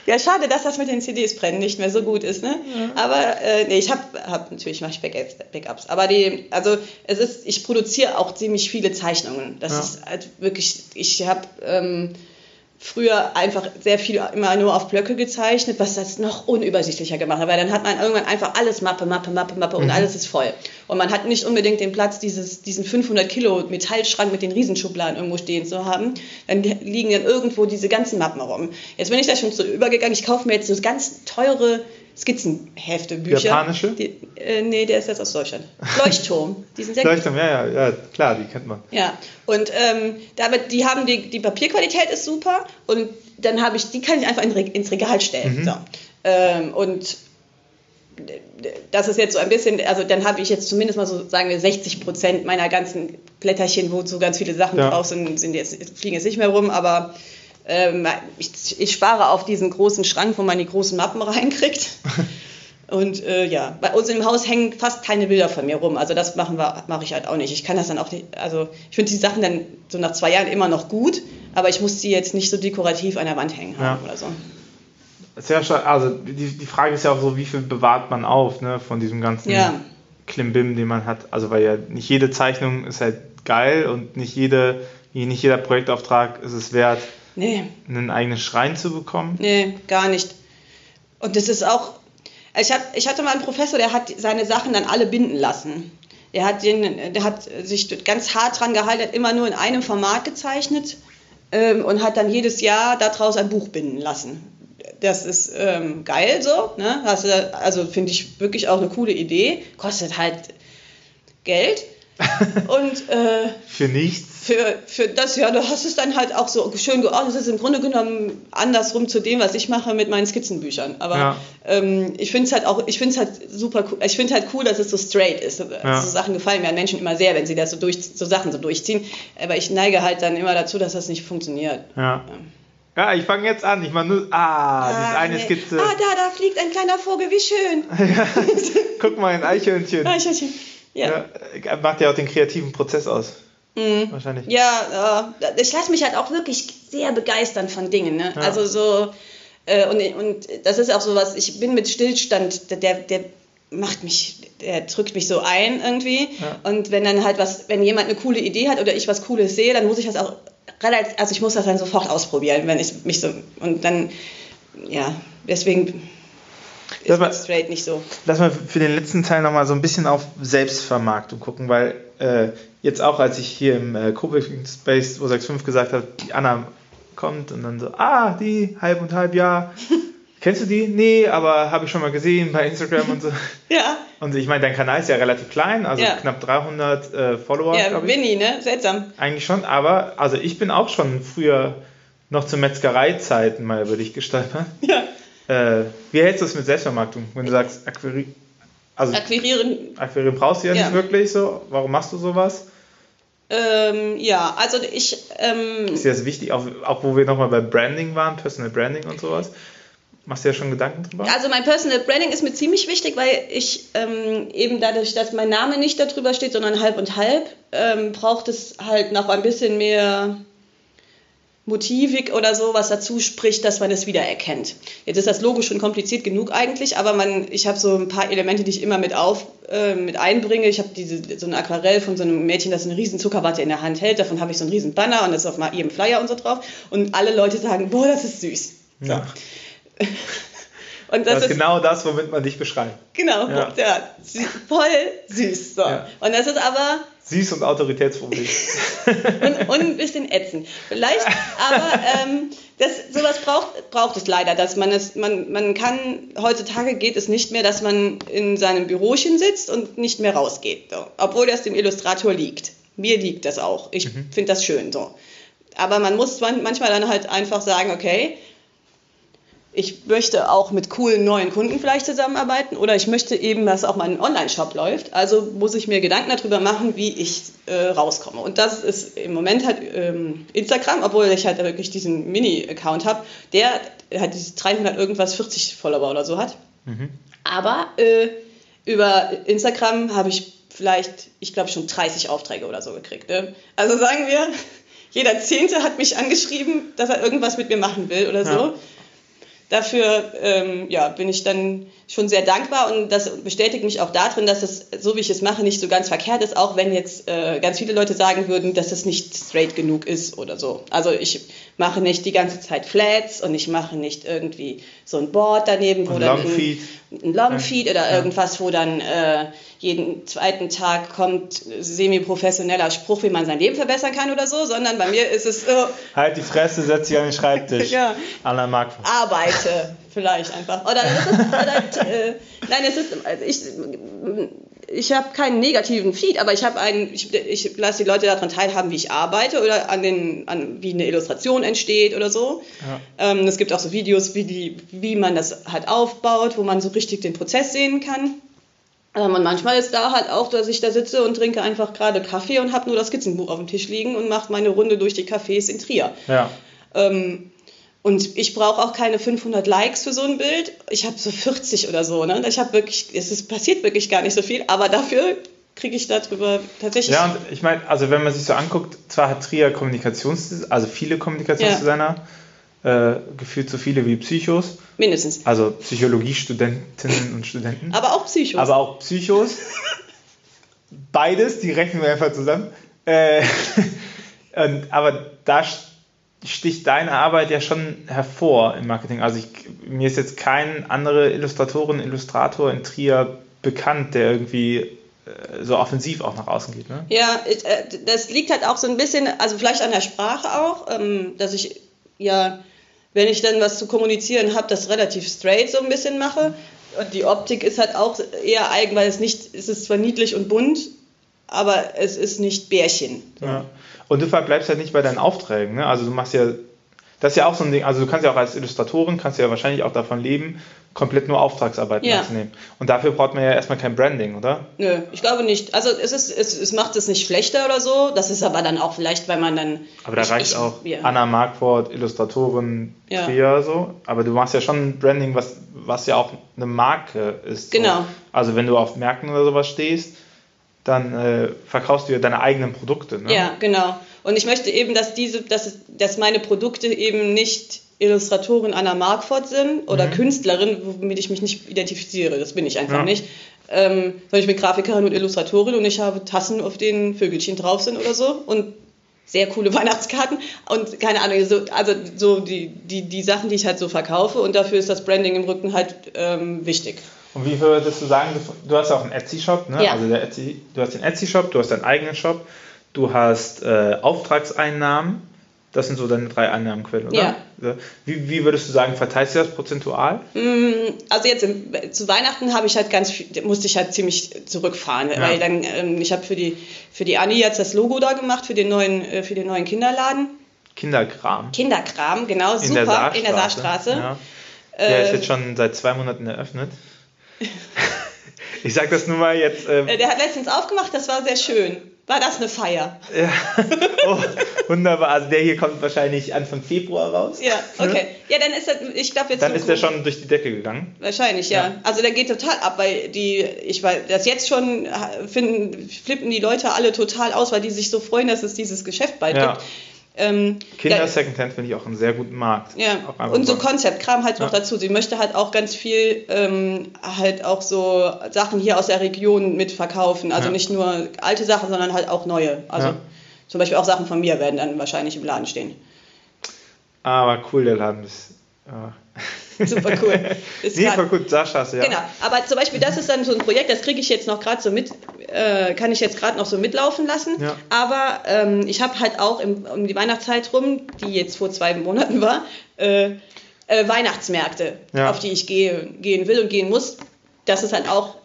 ja, schade, dass das mit den CDs brennen nicht mehr so gut ist, ne? Ja. Aber äh, nee, ich habe hab, natürlich mache ich Backups, Backups. Aber die, also es ist, ich produziere auch ziemlich viele Zeichnungen. Das ja. ist halt wirklich, ich habe ähm, früher einfach sehr viel immer nur auf Blöcke gezeichnet, was das noch unübersichtlicher gemacht hat, weil dann hat man irgendwann einfach alles Mappe, Mappe, Mappe, Mappe und mhm. alles ist voll. Und man hat nicht unbedingt den Platz, dieses, diesen 500 Kilo Metallschrank mit den Riesenschubladen irgendwo stehen zu haben. Dann liegen dann irgendwo diese ganzen Mappen rum. Jetzt bin ich da schon so übergegangen, ich kaufe mir jetzt so ganz teure Skizzenhefte, Bücher. Japanische? Die, äh, nee, der ist jetzt aus Deutschland. Leuchtturm. Die sind sehr Leuchtturm, ja, ja, ja, klar, die kennt man. Ja, und ähm, damit, die haben die, die Papierqualität ist super und dann habe ich, die kann ich einfach in, ins Regal stellen. Mhm. So. Ähm, und das ist jetzt so ein bisschen, also dann habe ich jetzt zumindest mal so, sagen wir, 60 Prozent meiner ganzen Blätterchen, wo so ganz viele Sachen ja. drauf sind, sind jetzt, fliegen jetzt nicht mehr rum, aber ähm, ich, ich, spare auf diesen großen Schrank, wo man die großen Mappen reinkriegt. Und äh, ja, bei uns im Haus hängen fast keine Bilder von mir rum. Also das machen wir, mache ich halt auch nicht. Ich kann das dann auch nicht, also ich finde die Sachen dann so nach zwei Jahren immer noch gut, aber ich muss die jetzt nicht so dekorativ an der Wand hängen haben ja. oder so. Sehr schade. Also die, die Frage ist ja auch so, wie viel bewahrt man auf, ne, von diesem ganzen ja. Klimbim, den man hat. Also weil ja nicht jede Zeichnung ist halt geil und nicht jede, nicht jeder Projektauftrag ist es wert, nee. einen eigenen Schrein zu bekommen? Nee, gar nicht. Und das ist auch, ich, hab, ich hatte mal einen Professor, der hat seine Sachen dann alle binden lassen. Der hat, den, der hat sich ganz hart dran gehalten, hat immer nur in einem Format gezeichnet ähm, und hat dann jedes Jahr daraus ein Buch binden lassen. Das ist ähm, geil so, ne? also finde ich wirklich auch eine coole Idee. Kostet halt Geld. Und äh, für nichts? Für, für das, ja, du hast es dann halt auch so schön geordnet. Das ist im Grunde genommen andersrum zu dem, was ich mache mit meinen Skizzenbüchern. Aber ja. ähm, ich finde es halt auch, ich finde es halt super cool. Ich finde halt cool, dass es so straight ist. Ja. So Sachen gefallen mir an Menschen immer sehr, wenn sie das so durch, so Sachen so durchziehen. Aber ich neige halt dann immer dazu, dass das nicht funktioniert. Ja. Ja, ich fange jetzt an. Ich mache nur. Ah, ah diese eine nee. Skizze. Ah, da, da fliegt ein kleiner Vogel, wie schön. ja. Guck mal, ein Eichhörnchen. Eichhörnchen. Ja. ja. Macht ja auch den kreativen Prozess aus. Mhm. Wahrscheinlich. Ja, äh, ich lasse mich halt auch wirklich sehr begeistern von Dingen. Ne? Ja. Also so, äh, und, und das ist auch so was, ich bin mit Stillstand, der, der macht mich, der drückt mich so ein irgendwie. Ja. Und wenn dann halt was, wenn jemand eine coole Idee hat oder ich was Cooles sehe, dann muss ich das auch relativ, also ich muss das dann sofort ausprobieren, wenn ich mich so, und dann, ja, deswegen ist mal, straight nicht so. Lass mal für den letzten Teil nochmal so ein bisschen auf Selbstvermarktung gucken, weil äh, jetzt auch, als ich hier im äh, Coworking Space 265 gesagt habe, die Anna kommt und dann so, ah, die, halb und halb, ja. Kennst du die? Nee, aber habe ich schon mal gesehen bei Instagram und so. ja. Und ich meine, dein Kanal ist ja relativ klein, also ja. knapp 300 äh, Follower. Ja, Winnie, ne? Seltsam. Eigentlich schon, aber also ich bin auch schon früher noch zu Metzgereizeiten mal über dich gestolpert. Ja. Äh, wie hältst du es mit Selbstvermarktung, wenn du sagst, akquiri also, akquirieren? Akquirieren brauchst du ja, ja, nicht wirklich so. Warum machst du sowas? Ähm, ja, also ich. Ähm, ist dir das wichtig, auch, auch wo wir nochmal bei Branding waren, Personal Branding und sowas? Machst du ja schon Gedanken drüber? Also mein Personal Branding ist mir ziemlich wichtig, weil ich ähm, eben dadurch, dass mein Name nicht darüber steht, sondern halb und halb, ähm, braucht es halt noch ein bisschen mehr Motivik oder so, was dazu spricht, dass man es wiedererkennt. Jetzt ist das Logo schon kompliziert genug eigentlich, aber man, ich habe so ein paar Elemente, die ich immer mit auf, äh, mit einbringe. Ich habe diese so ein Aquarell von so einem Mädchen, das eine riesen Zuckerwatte in der Hand hält. Davon habe ich so einen riesen Banner und das ist auf jedem Flyer und so drauf. Und alle Leute sagen, boah, das ist süß. So. Ja. Und das, das ist genau das, womit man dich beschreibt. Genau, ja. ja voll süß. So. Ja. Und das ist aber Süß und Autoritätsproblem. und, und ein bisschen ätzend. Vielleicht, aber ähm, das, sowas braucht, braucht es leider, dass man es, man, man kann, heutzutage geht es nicht mehr, dass man in seinem Bürochen sitzt und nicht mehr rausgeht. So. Obwohl das dem Illustrator liegt. Mir liegt das auch. Ich mhm. finde das schön so. aber man muss manchmal dann halt einfach sagen, okay, ich möchte auch mit coolen neuen Kunden vielleicht zusammenarbeiten oder ich möchte eben, dass auch mein Online-Shop läuft. Also muss ich mir Gedanken darüber machen, wie ich äh, rauskomme. Und das ist im Moment halt ähm, Instagram, obwohl ich halt wirklich diesen Mini-Account habe, der hat diese 300 irgendwas 40 Follower oder so hat. Mhm. Aber äh, über Instagram habe ich vielleicht, ich glaube schon 30 Aufträge oder so gekriegt. Ne? Also sagen wir, jeder Zehnte hat mich angeschrieben, dass er irgendwas mit mir machen will oder so. Ja dafür ähm, ja, bin ich dann schon sehr dankbar und das bestätigt mich auch darin, dass es, so wie ich es mache, nicht so ganz verkehrt ist, auch wenn jetzt äh, ganz viele Leute sagen würden, dass es nicht straight genug ist oder so. Also ich mache nicht die ganze Zeit Flats und ich mache nicht irgendwie so ein Board daneben, wo und dann Longfeed. ein Longfeed ja. oder irgendwas, wo dann äh, jeden zweiten Tag kommt semi-professioneller Spruch, wie man sein Leben verbessern kann oder so, sondern bei mir ist es so. Halt die Fresse, setz dich an den Schreibtisch. ja. Anna Mark. Arbeite vielleicht einfach. Oder es ist, oder, äh, nein, es ist, ich, ich habe keinen negativen Feed, aber ich habe einen, ich, ich lasse die Leute daran teilhaben, wie ich arbeite oder an den, an wie eine Illustration entsteht oder so. Ja. Ähm, es gibt auch so Videos, wie, die, wie man das halt aufbaut, wo man so richtig den Prozess sehen kann. Ähm, und manchmal ist da halt auch, dass ich da sitze und trinke einfach gerade Kaffee und habe nur das Skizzenbuch auf dem Tisch liegen und mache meine Runde durch die Cafés in Trier. Ja. Ähm, und ich brauche auch keine 500 Likes für so ein Bild. Ich habe so 40 oder so. Ne? Ich habe wirklich, es ist, passiert wirklich gar nicht so viel, aber dafür kriege ich darüber tatsächlich. Ja, und ich meine, also wenn man sich so anguckt, zwar hat Trier Kommunikations, also viele Kommunikationsdesigner, ja. Äh, gefühlt so viele wie Psychos. Mindestens. Also Psychologiestudentinnen und Studenten. Aber auch Psychos. Aber auch Psychos. Beides, die rechnen wir einfach zusammen. Äh, und, aber da sticht deine Arbeit ja schon hervor im Marketing. Also ich, mir ist jetzt kein anderer Illustratorin, Illustrator in Trier bekannt, der irgendwie äh, so offensiv auch nach außen geht. Ne? Ja, äh, das liegt halt auch so ein bisschen, also vielleicht an der Sprache auch, ähm, dass ich ja, wenn ich dann was zu kommunizieren habe, das relativ straight so ein bisschen mache. Und die Optik ist halt auch eher eigen, weil es nicht, es ist zwar niedlich und bunt, aber es ist nicht Bärchen. Ja. Und du verbleibst halt nicht bei deinen Aufträgen. Ne? Also du machst ja, das ist ja auch so ein Ding, also du kannst ja auch als Illustratorin, kannst ja wahrscheinlich auch davon leben, komplett nur Auftragsarbeiten ja. anzunehmen. Und dafür braucht man ja erstmal kein Branding, oder? Nö, ich glaube nicht. Also es, ist, es, es macht es nicht schlechter oder so. Das ist aber dann auch vielleicht, weil man dann... Aber da ich, reicht ich, auch ja. Anna Markwort, Illustratorin, ja. Trier, so. Aber du machst ja schon ein Branding, was, was ja auch eine Marke ist. Genau. So. Also wenn du auf Märkten oder sowas stehst, dann äh, verkaufst du ja deine eigenen Produkte. Ne? Ja, genau. Und ich möchte eben, dass diese, dass, dass meine Produkte eben nicht Illustratorin Anna Markford sind oder mhm. Künstlerin, womit ich mich nicht identifiziere. Das bin ich einfach ja. nicht. Ähm, sondern ich bin Grafikerin und Illustratorin und ich habe Tassen, auf denen Vögelchen drauf sind oder so und sehr coole Weihnachtskarten und keine Ahnung, so, also so die, die, die Sachen, die ich halt so verkaufe und dafür ist das Branding im Rücken halt ähm, wichtig. Und wie würdest du sagen, du hast auch einen Etsy-Shop, ne? Ja. Also der Etsy, du hast den Etsy-Shop, du hast deinen eigenen Shop, du hast äh, Auftragseinnahmen, das sind so deine drei Einnahmenquellen, oder? Ja. Wie, wie würdest du sagen, verteilst du das prozentual? Mm, also jetzt zu Weihnachten habe ich halt ganz musste ich halt ziemlich zurückfahren, ja. weil dann, ähm, ich habe für die, für die Anni jetzt das Logo da gemacht, für den neuen, äh, für den neuen Kinderladen. Kinderkram. Kinderkram, genau, in super, der in der Saarstraße. Ja. Der ist äh, jetzt schon seit zwei Monaten eröffnet. ich sag das nur mal jetzt. Ähm, äh, der hat letztens aufgemacht, das war sehr schön. War das eine Feier? Ja. Oh, wunderbar. Also der hier kommt wahrscheinlich Anfang Februar raus. Ja, okay. Ja, dann ist er, ich glaube jetzt. Dann ist er schon durch die Decke gegangen. Wahrscheinlich, ja. ja. Also der geht total ab, weil die, ich weiß, das jetzt schon finden, flippen die Leute alle total aus, weil die sich so freuen, dass es dieses Geschäft bald ja. gibt. Ähm, Kinder ja, Secondhand finde ich auch einen sehr guten Markt. Ja, und so Konzeptkram halt noch ja. dazu. Sie möchte halt auch ganz viel ähm, halt auch so Sachen hier aus der Region mitverkaufen. Also ja. nicht nur alte Sachen, sondern halt auch neue. Also zum Beispiel auch Sachen von mir werden dann wahrscheinlich im Laden stehen. Aber cool, der Laden ist. Super cool. Ist nee, voll gut, Sascha, ja. Genau, aber zum Beispiel, das ist dann so ein Projekt, das kriege ich jetzt noch gerade so mit, äh, kann ich jetzt gerade noch so mitlaufen lassen. Ja. Aber ähm, ich habe halt auch im, um die Weihnachtszeit rum, die jetzt vor zwei Monaten war, äh, äh, Weihnachtsmärkte, ja. auf die ich gehe, gehen will und gehen muss. Das ist halt auch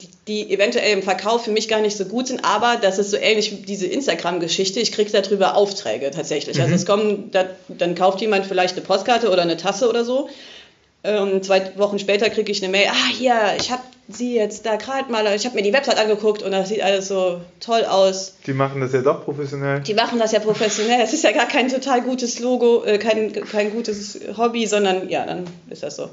die, die eventuell im Verkauf für mich gar nicht so gut sind, aber das ist so ähnlich wie diese Instagram-Geschichte. Ich kriege darüber Aufträge tatsächlich. Also Mhm. es kommen, da, dann kauft jemand vielleicht eine Postkarte oder eine Tasse oder so. Ähm, zwei Wochen später kriege ich eine Mail, ah hier, ich habe sie jetzt da gerade mal, ich habe mir die Website angeguckt und das sieht alles so toll aus. Die machen das ja doch professionell. Die machen das ja professionell. Das ist ja gar kein total gutes Logo, äh, kein, kein gutes Hobby, sondern ja, dann ist das so.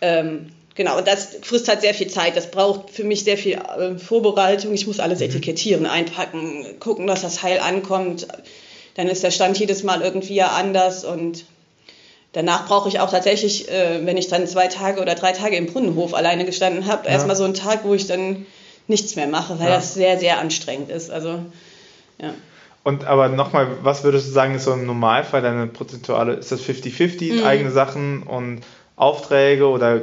Ähm, genau, und das frisst halt sehr viel Zeit. Das braucht für mich sehr viel äh, Vorbereitung. Ich muss alles etikettieren, einpacken, gucken, dass das heil ankommt. Dann ist der Stand jedes Mal irgendwie ja anders und Danach brauche ich auch tatsächlich, äh, wenn ich dann zwei Tage oder drei Tage im Brunnenhof alleine gestanden habe, Ja. erstmal so einen Tag, wo ich dann nichts mehr mache, weil Ja. das sehr, sehr anstrengend ist. Also, ja. Und aber nochmal, was würdest du sagen, ist so im Normalfall deine prozentuale, ist das 50-50, Mhm. eigene Sachen und Aufträge oder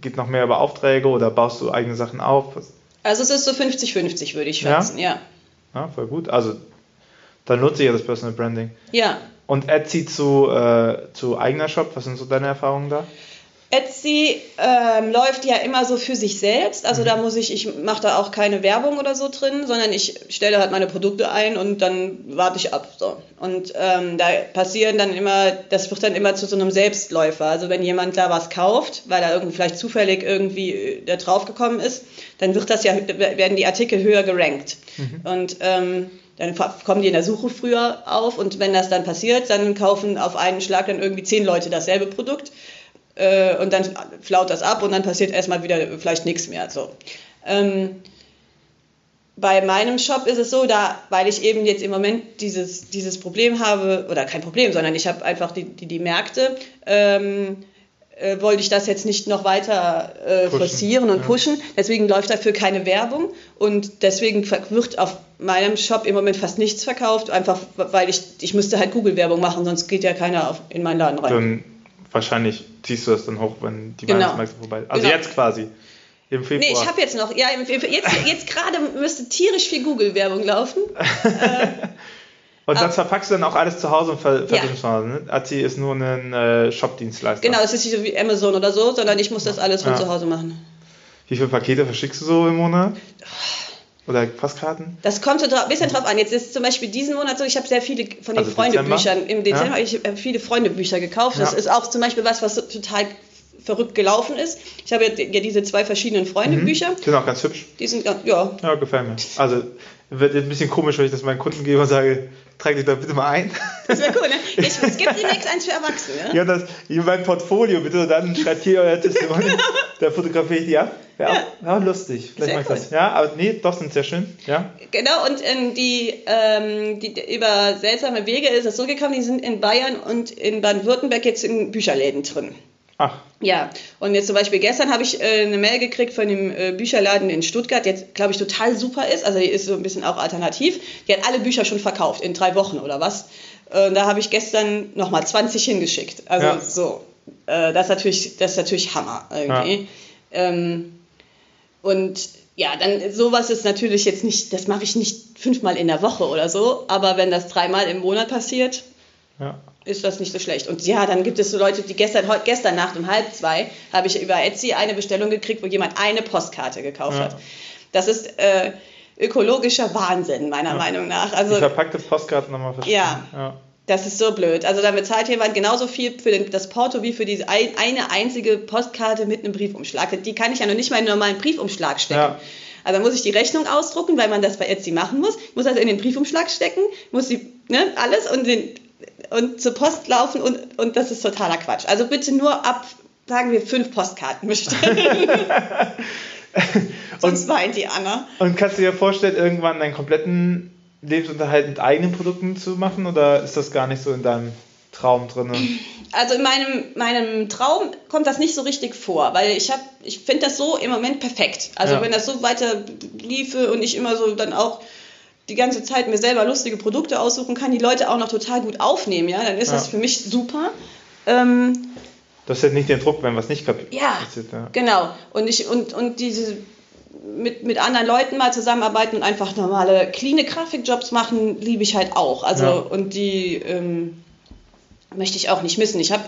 geht noch mehr über Aufträge oder baust du eigene Sachen auf? Also es ist so 50-50, würde ich Ja? schätzen, ja. Ja, voll gut. Also dann nutze ich ja das Personal Branding. Ja. Und Etsy zu, äh, zu eigener Shop, was sind so deine Erfahrungen da? Etsy ähm, läuft ja immer so für sich selbst. Also da muss ich, ich mache da auch keine Werbung oder so drin, sondern ich stelle halt meine Produkte ein und dann warte ich ab. So. Und ähm, da passieren dann immer, das wird dann immer zu so einem Selbstläufer. Also wenn jemand da was kauft, weil er irgendwie vielleicht zufällig irgendwie äh, da drauf gekommen ist, dann wird das ja, werden die Artikel höher gerankt. Und ähm, dann kommen die in der Suche früher auf und wenn das dann passiert, dann kaufen auf einen Schlag dann irgendwie zehn Leute dasselbe Produkt äh, und dann flaut das ab und dann passiert erstmal wieder vielleicht nichts mehr. So. Ähm, bei meinem Shop ist es so, da, weil ich eben jetzt im Moment dieses, dieses Problem habe, oder kein Problem, sondern ich habe einfach die, die, die Märkte, ähm, äh, wollte ich das jetzt nicht noch weiter äh, forcieren und ja. pushen. Deswegen läuft dafür keine Werbung und deswegen wird auf meinem Shop im Moment fast nichts verkauft, einfach weil ich, ich müsste halt Google-Werbung machen, sonst geht ja keiner auf, in meinen Laden rein. Dann wahrscheinlich ziehst du das dann hoch, wenn die Genau. Weihnachtsmärkte vorbei sind. Also Genau. jetzt quasi. Im Februar. Nee, ich habe jetzt noch, ja, jetzt, jetzt gerade müsste tierisch viel Google-Werbung laufen. Und das verpackst du dann auch alles zu Hause und ver Ja. zu Hause. Ne? Etsy ist nur ein äh, Shop-Dienstleister. Genau, es ist nicht so wie Amazon oder so, sondern ich muss das alles von Ja. zu Hause machen. Wie viele Pakete verschickst du so im Monat? Oder Postkarten? Das kommt so ein bisschen drauf an. Jetzt ist zum Beispiel diesen Monat so, ich habe sehr viele von den Also Freundebüchern im Dezember, Ja. ich habe viele Freundebücher gekauft. Das Ja. ist auch zum Beispiel was, was total verrückt gelaufen ist. Ich habe ja, ja diese zwei verschiedenen Freundebücher. Sind auch ganz hübsch. Die sind, ja, Ja, gefällt mir. Also wird ein bisschen komisch, wenn ich das meinen Kunden gebe und sage, trag dich da bitte mal ein. das wäre cool, ne? Ich, es gibt demnächst eins für Erwachsene. Ja, das hier mein Portfolio bitte und dann schreibt hier euer Testimonial. da fotografiere ich die ab. Ja, ja. ja lustig. Vielleicht Sehr mach ich cool. das. Ja, aber nee, doch sind sehr schön. Ja. Genau, und ähm, die, ähm, die, über seltsame Wege ist es so gekommen, die sind in Bayern und in Baden-Württemberg jetzt in Bücherläden drin. Ach, Ja, und jetzt zum Beispiel gestern habe ich äh, eine Mail gekriegt von dem äh, Bücherladen in Stuttgart, der jetzt, glaube ich, total super ist. Also die ist so ein bisschen auch alternativ. Die hat alle Bücher schon verkauft, in drei Wochen oder was. Äh, da habe ich gestern nochmal 20 hingeschickt. Also Ja. so. Äh, das, ist natürlich, das ist natürlich Hammer irgendwie. Ähm, und ja, dann sowas ist natürlich jetzt nicht, das mache ich nicht fünfmal in der Woche oder so, aber wenn das dreimal im Monat passiert, ja. Ist das nicht so schlecht. Und ja, dann gibt es so Leute, die gestern, gestern Nacht um halb zwei habe ich über Etsy eine Bestellung gekriegt, wo jemand eine Postkarte gekauft Ja. hat. Das ist äh, ökologischer Wahnsinn, meiner Meinung nach. Die Also verpackte Postkarte nochmal verschicken. Ja. ja. das ist so blöd. Also da bezahlt jemand genauso viel für den, das Porto wie für diese ein, eine einzige Postkarte mit einem Briefumschlag. Die kann ich ja noch nicht mal in einen normalen Briefumschlag stecken. Ja. Also muss ich die Rechnung ausdrucken, weil man das bei Etsy machen muss. Ich muss das in den Briefumschlag stecken, muss die, ne, alles und, den, und zur Post laufen und, und das ist totaler Quatsch. Also bitte nur ab, sagen wir, fünf Postkarten bestellen. Sonst weint die Anna. Und kannst du dir vorstellen, irgendwann deinen kompletten Lebensunterhalt mit eigenen Produkten zu machen oder ist das gar nicht so in deinem Traum drin? Also in meinem, meinem Traum kommt das nicht so richtig vor, weil ich habe, ich finde das so im Moment perfekt. Also Ja. wenn das so weiter liefe und ich immer so dann auch die ganze Zeit mir selber lustige Produkte aussuchen kann, die Leute auch noch total gut aufnehmen, ja, dann ist Ja. das für mich super. Ähm, Du hast jetzt nicht den Druck, wenn was nicht kapiert. ja, Ja. genau. Und ich und, und diese mit, mit anderen Leuten mal zusammenarbeiten und einfach normale cleane Grafikjobs machen, liebe ich halt auch. Also Ja. und die ähm, möchte ich auch nicht missen. Ich habe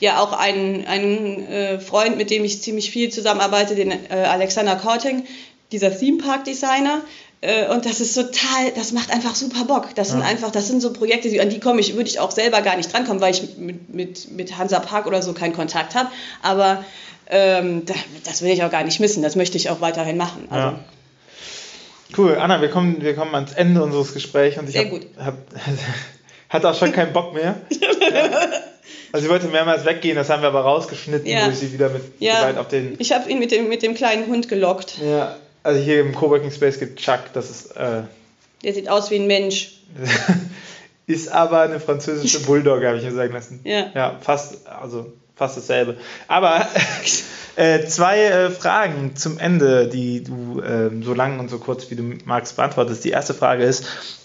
ja auch einen, einen äh, Freund, mit dem ich ziemlich viel zusammenarbeite, den äh, Alexander Korting, dieser Theme Park Designer. Äh, und das ist total, das macht einfach super Bock. Das sind einfach, das sind so Projekte, an die komme ich, würde ich auch selber gar nicht drankommen, weil ich mit, mit, mit Hansa Park oder so keinen Kontakt habe. Aber ähm, das will ich auch gar nicht missen. Das möchte ich auch weiterhin machen. Also. Ja. Cool, Anna, wir kommen, wir kommen ans Ende unseres Gesprächs und ich Sehr hab, gut. Hab, hatte auch schon keinen Bock mehr. ja. Also sie wollte mehrmals weggehen, das haben wir aber rausgeschnitten, ja. wo ich sie wieder mit ja. auf den. Ich habe ihn mit dem, mit dem kleinen Hund gelockt. Ja, also hier im Coworking Space gibt Chuck, das ist. Äh, Der sieht aus wie ein Mensch. ist aber eine französische Bulldogge, habe ich mir sagen lassen. Ja. Ja, fast, also fast dasselbe. Aber äh, zwei äh, Fragen zum Ende, die du äh, so lang und so kurz wie du magst beantwortest. Die erste Frage ist,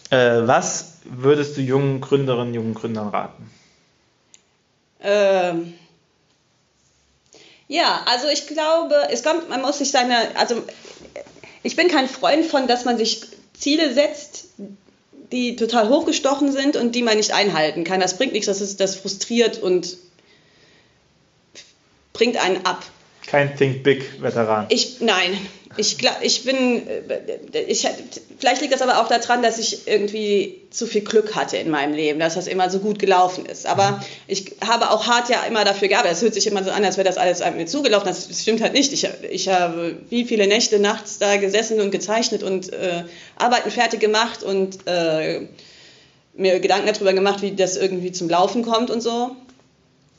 äh, was würdest du jungen Gründerinnen, jungen Gründern raten? Ähm. Ja, also ich glaube, es kommt, man muss sich seine, also ich bin kein Freund von, dass man sich Ziele setzt, die total hochgestochen sind und die man nicht einhalten kann. Das bringt nichts, das, ist, das frustriert und bringt einen ab. Kein Think Big Veteran. Ich, nein, ich, ich bin, äh, ich, vielleicht liegt das aber auch daran, dass ich irgendwie zu viel Glück hatte in meinem Leben, dass das immer so gut gelaufen ist. Aber mhm. ich habe auch hart ja immer dafür gearbeitet. Es hört sich immer so an, als wäre das alles mir zugelaufen. Das stimmt halt nicht. Ich, ich habe wie viele Nächte nachts da gesessen und gezeichnet und äh, Arbeiten fertig gemacht und äh, mir Gedanken darüber gemacht, wie das irgendwie zum Laufen kommt und so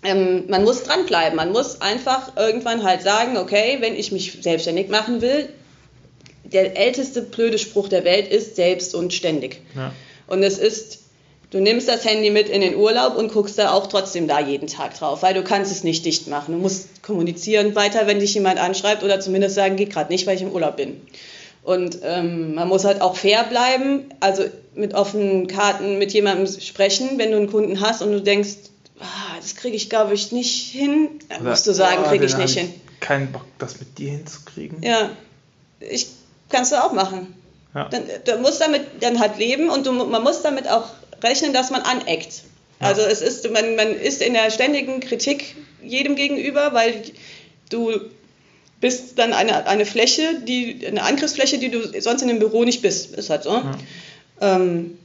ähm, man muss dranbleiben. Man muss einfach irgendwann halt sagen, okay, wenn ich mich selbstständig machen will, der älteste blöde Spruch der Welt ist selbst und ständig. Ja. Und es ist, du nimmst das Handy mit in den Urlaub und guckst da auch trotzdem da jeden Tag drauf, weil du kannst es nicht dicht machen. Du musst kommunizieren weiter, wenn dich jemand anschreibt oder zumindest sagen, geht gerade nicht, weil ich im Urlaub bin. Und ähm, man muss halt auch fair bleiben, also mit offenen Karten mit jemandem sprechen, wenn du einen Kunden hast und du denkst, ah, das kriege ich, glaube ich, nicht hin. Dann musst du sagen, kriege ich nicht hin. Keinen Bock, das mit dir hinzukriegen. Ja, ich kannst du auch machen. Ja. Dann, du musst damit dann halt leben und du, man muss damit auch rechnen, dass man aneckt. Ja. Also es ist, man, man ist in der ständigen Kritik jedem gegenüber, weil du bist dann eine, eine Fläche, die, eine Angriffsfläche, die du sonst in einem Büro nicht bist. Ist halt so. Ja. Ähm,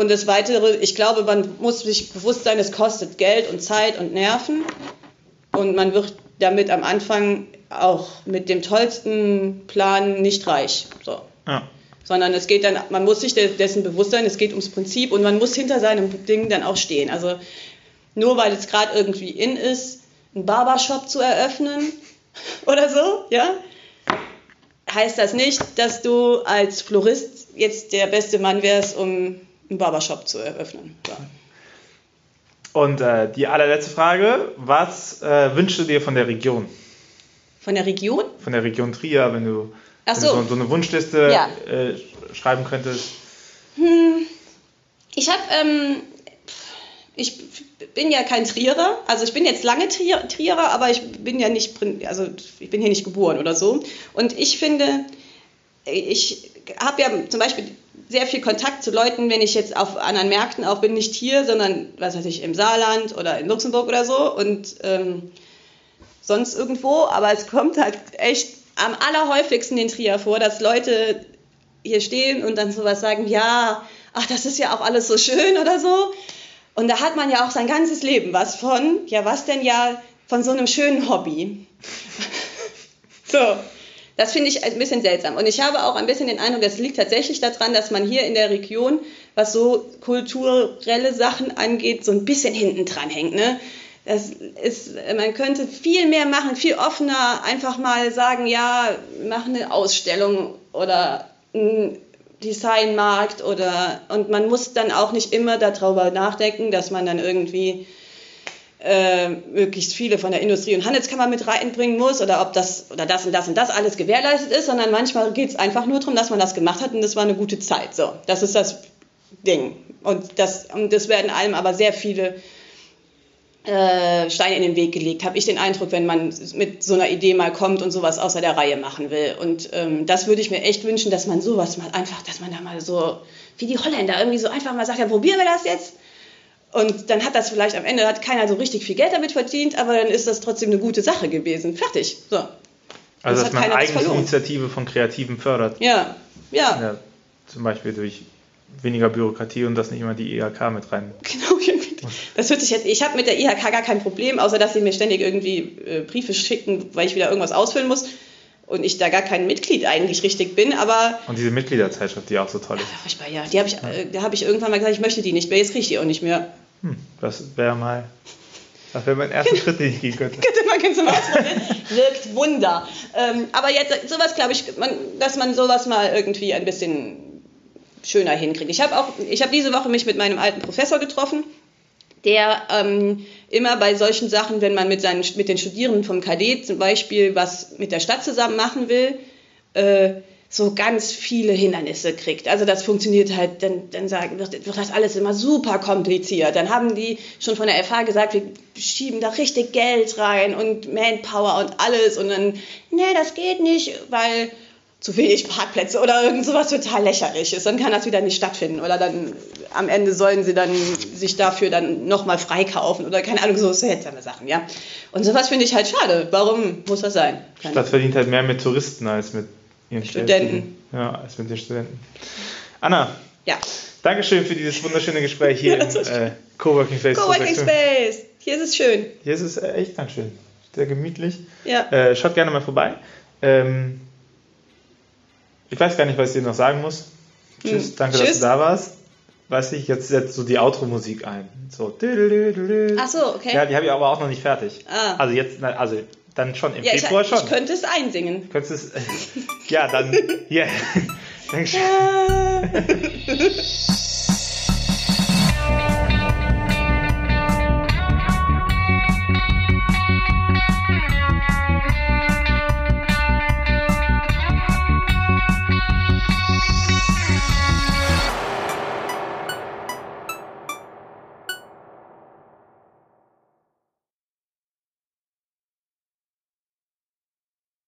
und das Weitere, ich glaube, man muss sich bewusst sein, es kostet Geld und Zeit und Nerven. Und man wird damit am Anfang auch mit dem tollsten Plan nicht reich. So. Ja. Sondern es geht dann, man muss sich dessen bewusst sein, es geht ums Prinzip und man muss hinter seinem Ding dann auch stehen. Also nur weil es gerade irgendwie in ist, einen Barbershop zu eröffnen oder so, ja, heißt das nicht, dass du als Florist jetzt der beste Mann wärst, um einen Barbershop zu eröffnen. Ja. Und äh, die allerletzte Frage, was äh, wünschst du dir von der Region? Von der Region? Von der Region Trier, wenn du, so. Wenn du so, so, eine Wunschliste ja. äh, schreiben könntest. Hm. Ich habe, ähm, ich bin ja kein Trierer, also ich bin jetzt lange Trier, Trierer, aber ich bin ja nicht, also ich bin hier nicht geboren oder so. Und ich finde, ich habe ja zum Beispiel sehr viel Kontakt zu Leuten, wenn ich jetzt auf anderen Märkten auch bin, nicht hier, sondern was weiß ich, im Saarland oder in Luxemburg oder so und ähm, sonst irgendwo. Aber es kommt halt echt am allerhäufigsten in Trier vor, dass Leute hier stehen und dann sowas sagen, ja, ach, das ist ja auch alles so schön oder so. Und da hat man ja auch sein ganzes Leben was von, ja, was denn ja von so einem schönen Hobby. so. Das finde ich ein bisschen seltsam. Und ich habe auch ein bisschen den Eindruck, das liegt tatsächlich daran, dass man hier in der Region, was so kulturelle Sachen angeht, so ein bisschen hinten dran hängt. Ne? Das ist, man könnte viel mehr machen, viel offener einfach mal sagen, ja, mach eine Ausstellung oder ein Designmarkt oder und man muss dann auch nicht immer darüber nachdenken, dass man dann irgendwie äh, möglichst viele von der Industrie- und Handelskammer mit reinbringen muss oder ob das oder das und das und das alles gewährleistet ist, sondern manchmal geht es einfach nur darum, dass man das gemacht hat und das war eine gute Zeit. So, das ist das Ding. Und das, und das werden einem aber sehr viele äh, Steine in den Weg gelegt, habe ich den Eindruck, wenn man mit so einer Idee mal kommt und sowas außer der Reihe machen will. Und ähm, das würde ich mir echt wünschen, dass man sowas mal einfach, dass man da mal so, wie die Holländer, irgendwie so einfach mal sagt, ja, probieren wir das jetzt und dann hat das vielleicht am Ende hat keiner so richtig viel Geld damit verdient, aber dann ist das trotzdem eine gute Sache gewesen. Fertig. So. Also, das dass man Eigeninitiative von Kreativen fördert. Ja, ja. ja. Zum Beispiel durch weniger Bürokratie und das nicht immer die IHK mit rein. Genau, das hört sich jetzt. Ich habe mit der IHK gar kein Problem, außer dass sie mir ständig irgendwie äh, Briefe schicken, weil ich wieder irgendwas ausfüllen muss und ich da gar kein Mitglied eigentlich richtig bin, aber... Und diese Mitgliederzeitschrift, die auch so toll ist. Ja, furchtbar, ja. Die hab ich, ja. Äh, da habe ich irgendwann mal gesagt, ich möchte die nicht mehr, jetzt kriege ich die auch nicht mehr. Hm, das wäre mal... Das wäre mein erster Schritt, den ich gehen könnte. könnte man ganz mal ausprobieren. Wirkt Wunder. Ähm, aber jetzt, sowas glaube ich, man, dass man sowas mal irgendwie ein bisschen schöner hinkriegt. Ich habe auch, ich habe diese Woche mich mit meinem alten Professor getroffen, der ähm, immer bei solchen Sachen, wenn man mit, seinen, mit den Studierenden vom KD zum Beispiel was mit der Stadt zusammen machen will, äh, so ganz viele Hindernisse kriegt. Also das funktioniert halt, dann, dann sagen, wird, wird das alles immer super kompliziert. Dann haben die schon von der FH gesagt, wir schieben da richtig Geld rein und Manpower und alles und dann, nee, das geht nicht, weil zu wenig Parkplätze oder irgend sowas total lächerliches. Dann kann das wieder nicht stattfinden. Oder dann am Ende sollen sie dann sich dafür dann nochmal freikaufen oder keine Ahnung, so seltsame Sachen, ja. Und sowas finde ich halt schade. Warum muss das sein? Keine Stadt verdient halt mehr mit Touristen als mit ihren Studenten. Ja, als mit den Studenten. Anna. Ja. Dankeschön für dieses wunderschöne Gespräch hier ja, im äh, Coworking Space. Coworking Space. Hier ist es schön. Hier ist es äh, echt ganz schön. Sehr gemütlich. Ja. Äh, schaut gerne mal vorbei. Ähm, ich weiß gar nicht, was ich dir noch sagen muss. Tschüss, hm. danke, Tschüss. dass du da warst. Weiß ich, jetzt setzt so die Outro-Musik ein. So. Ach so, okay. Ja, die habe ich aber auch noch nicht fertig. Ah. Also jetzt, also dann schon im ja, Februar ich, schon. Ich könnte es einsingen. Könntest es, ja, dann, ja. Yeah.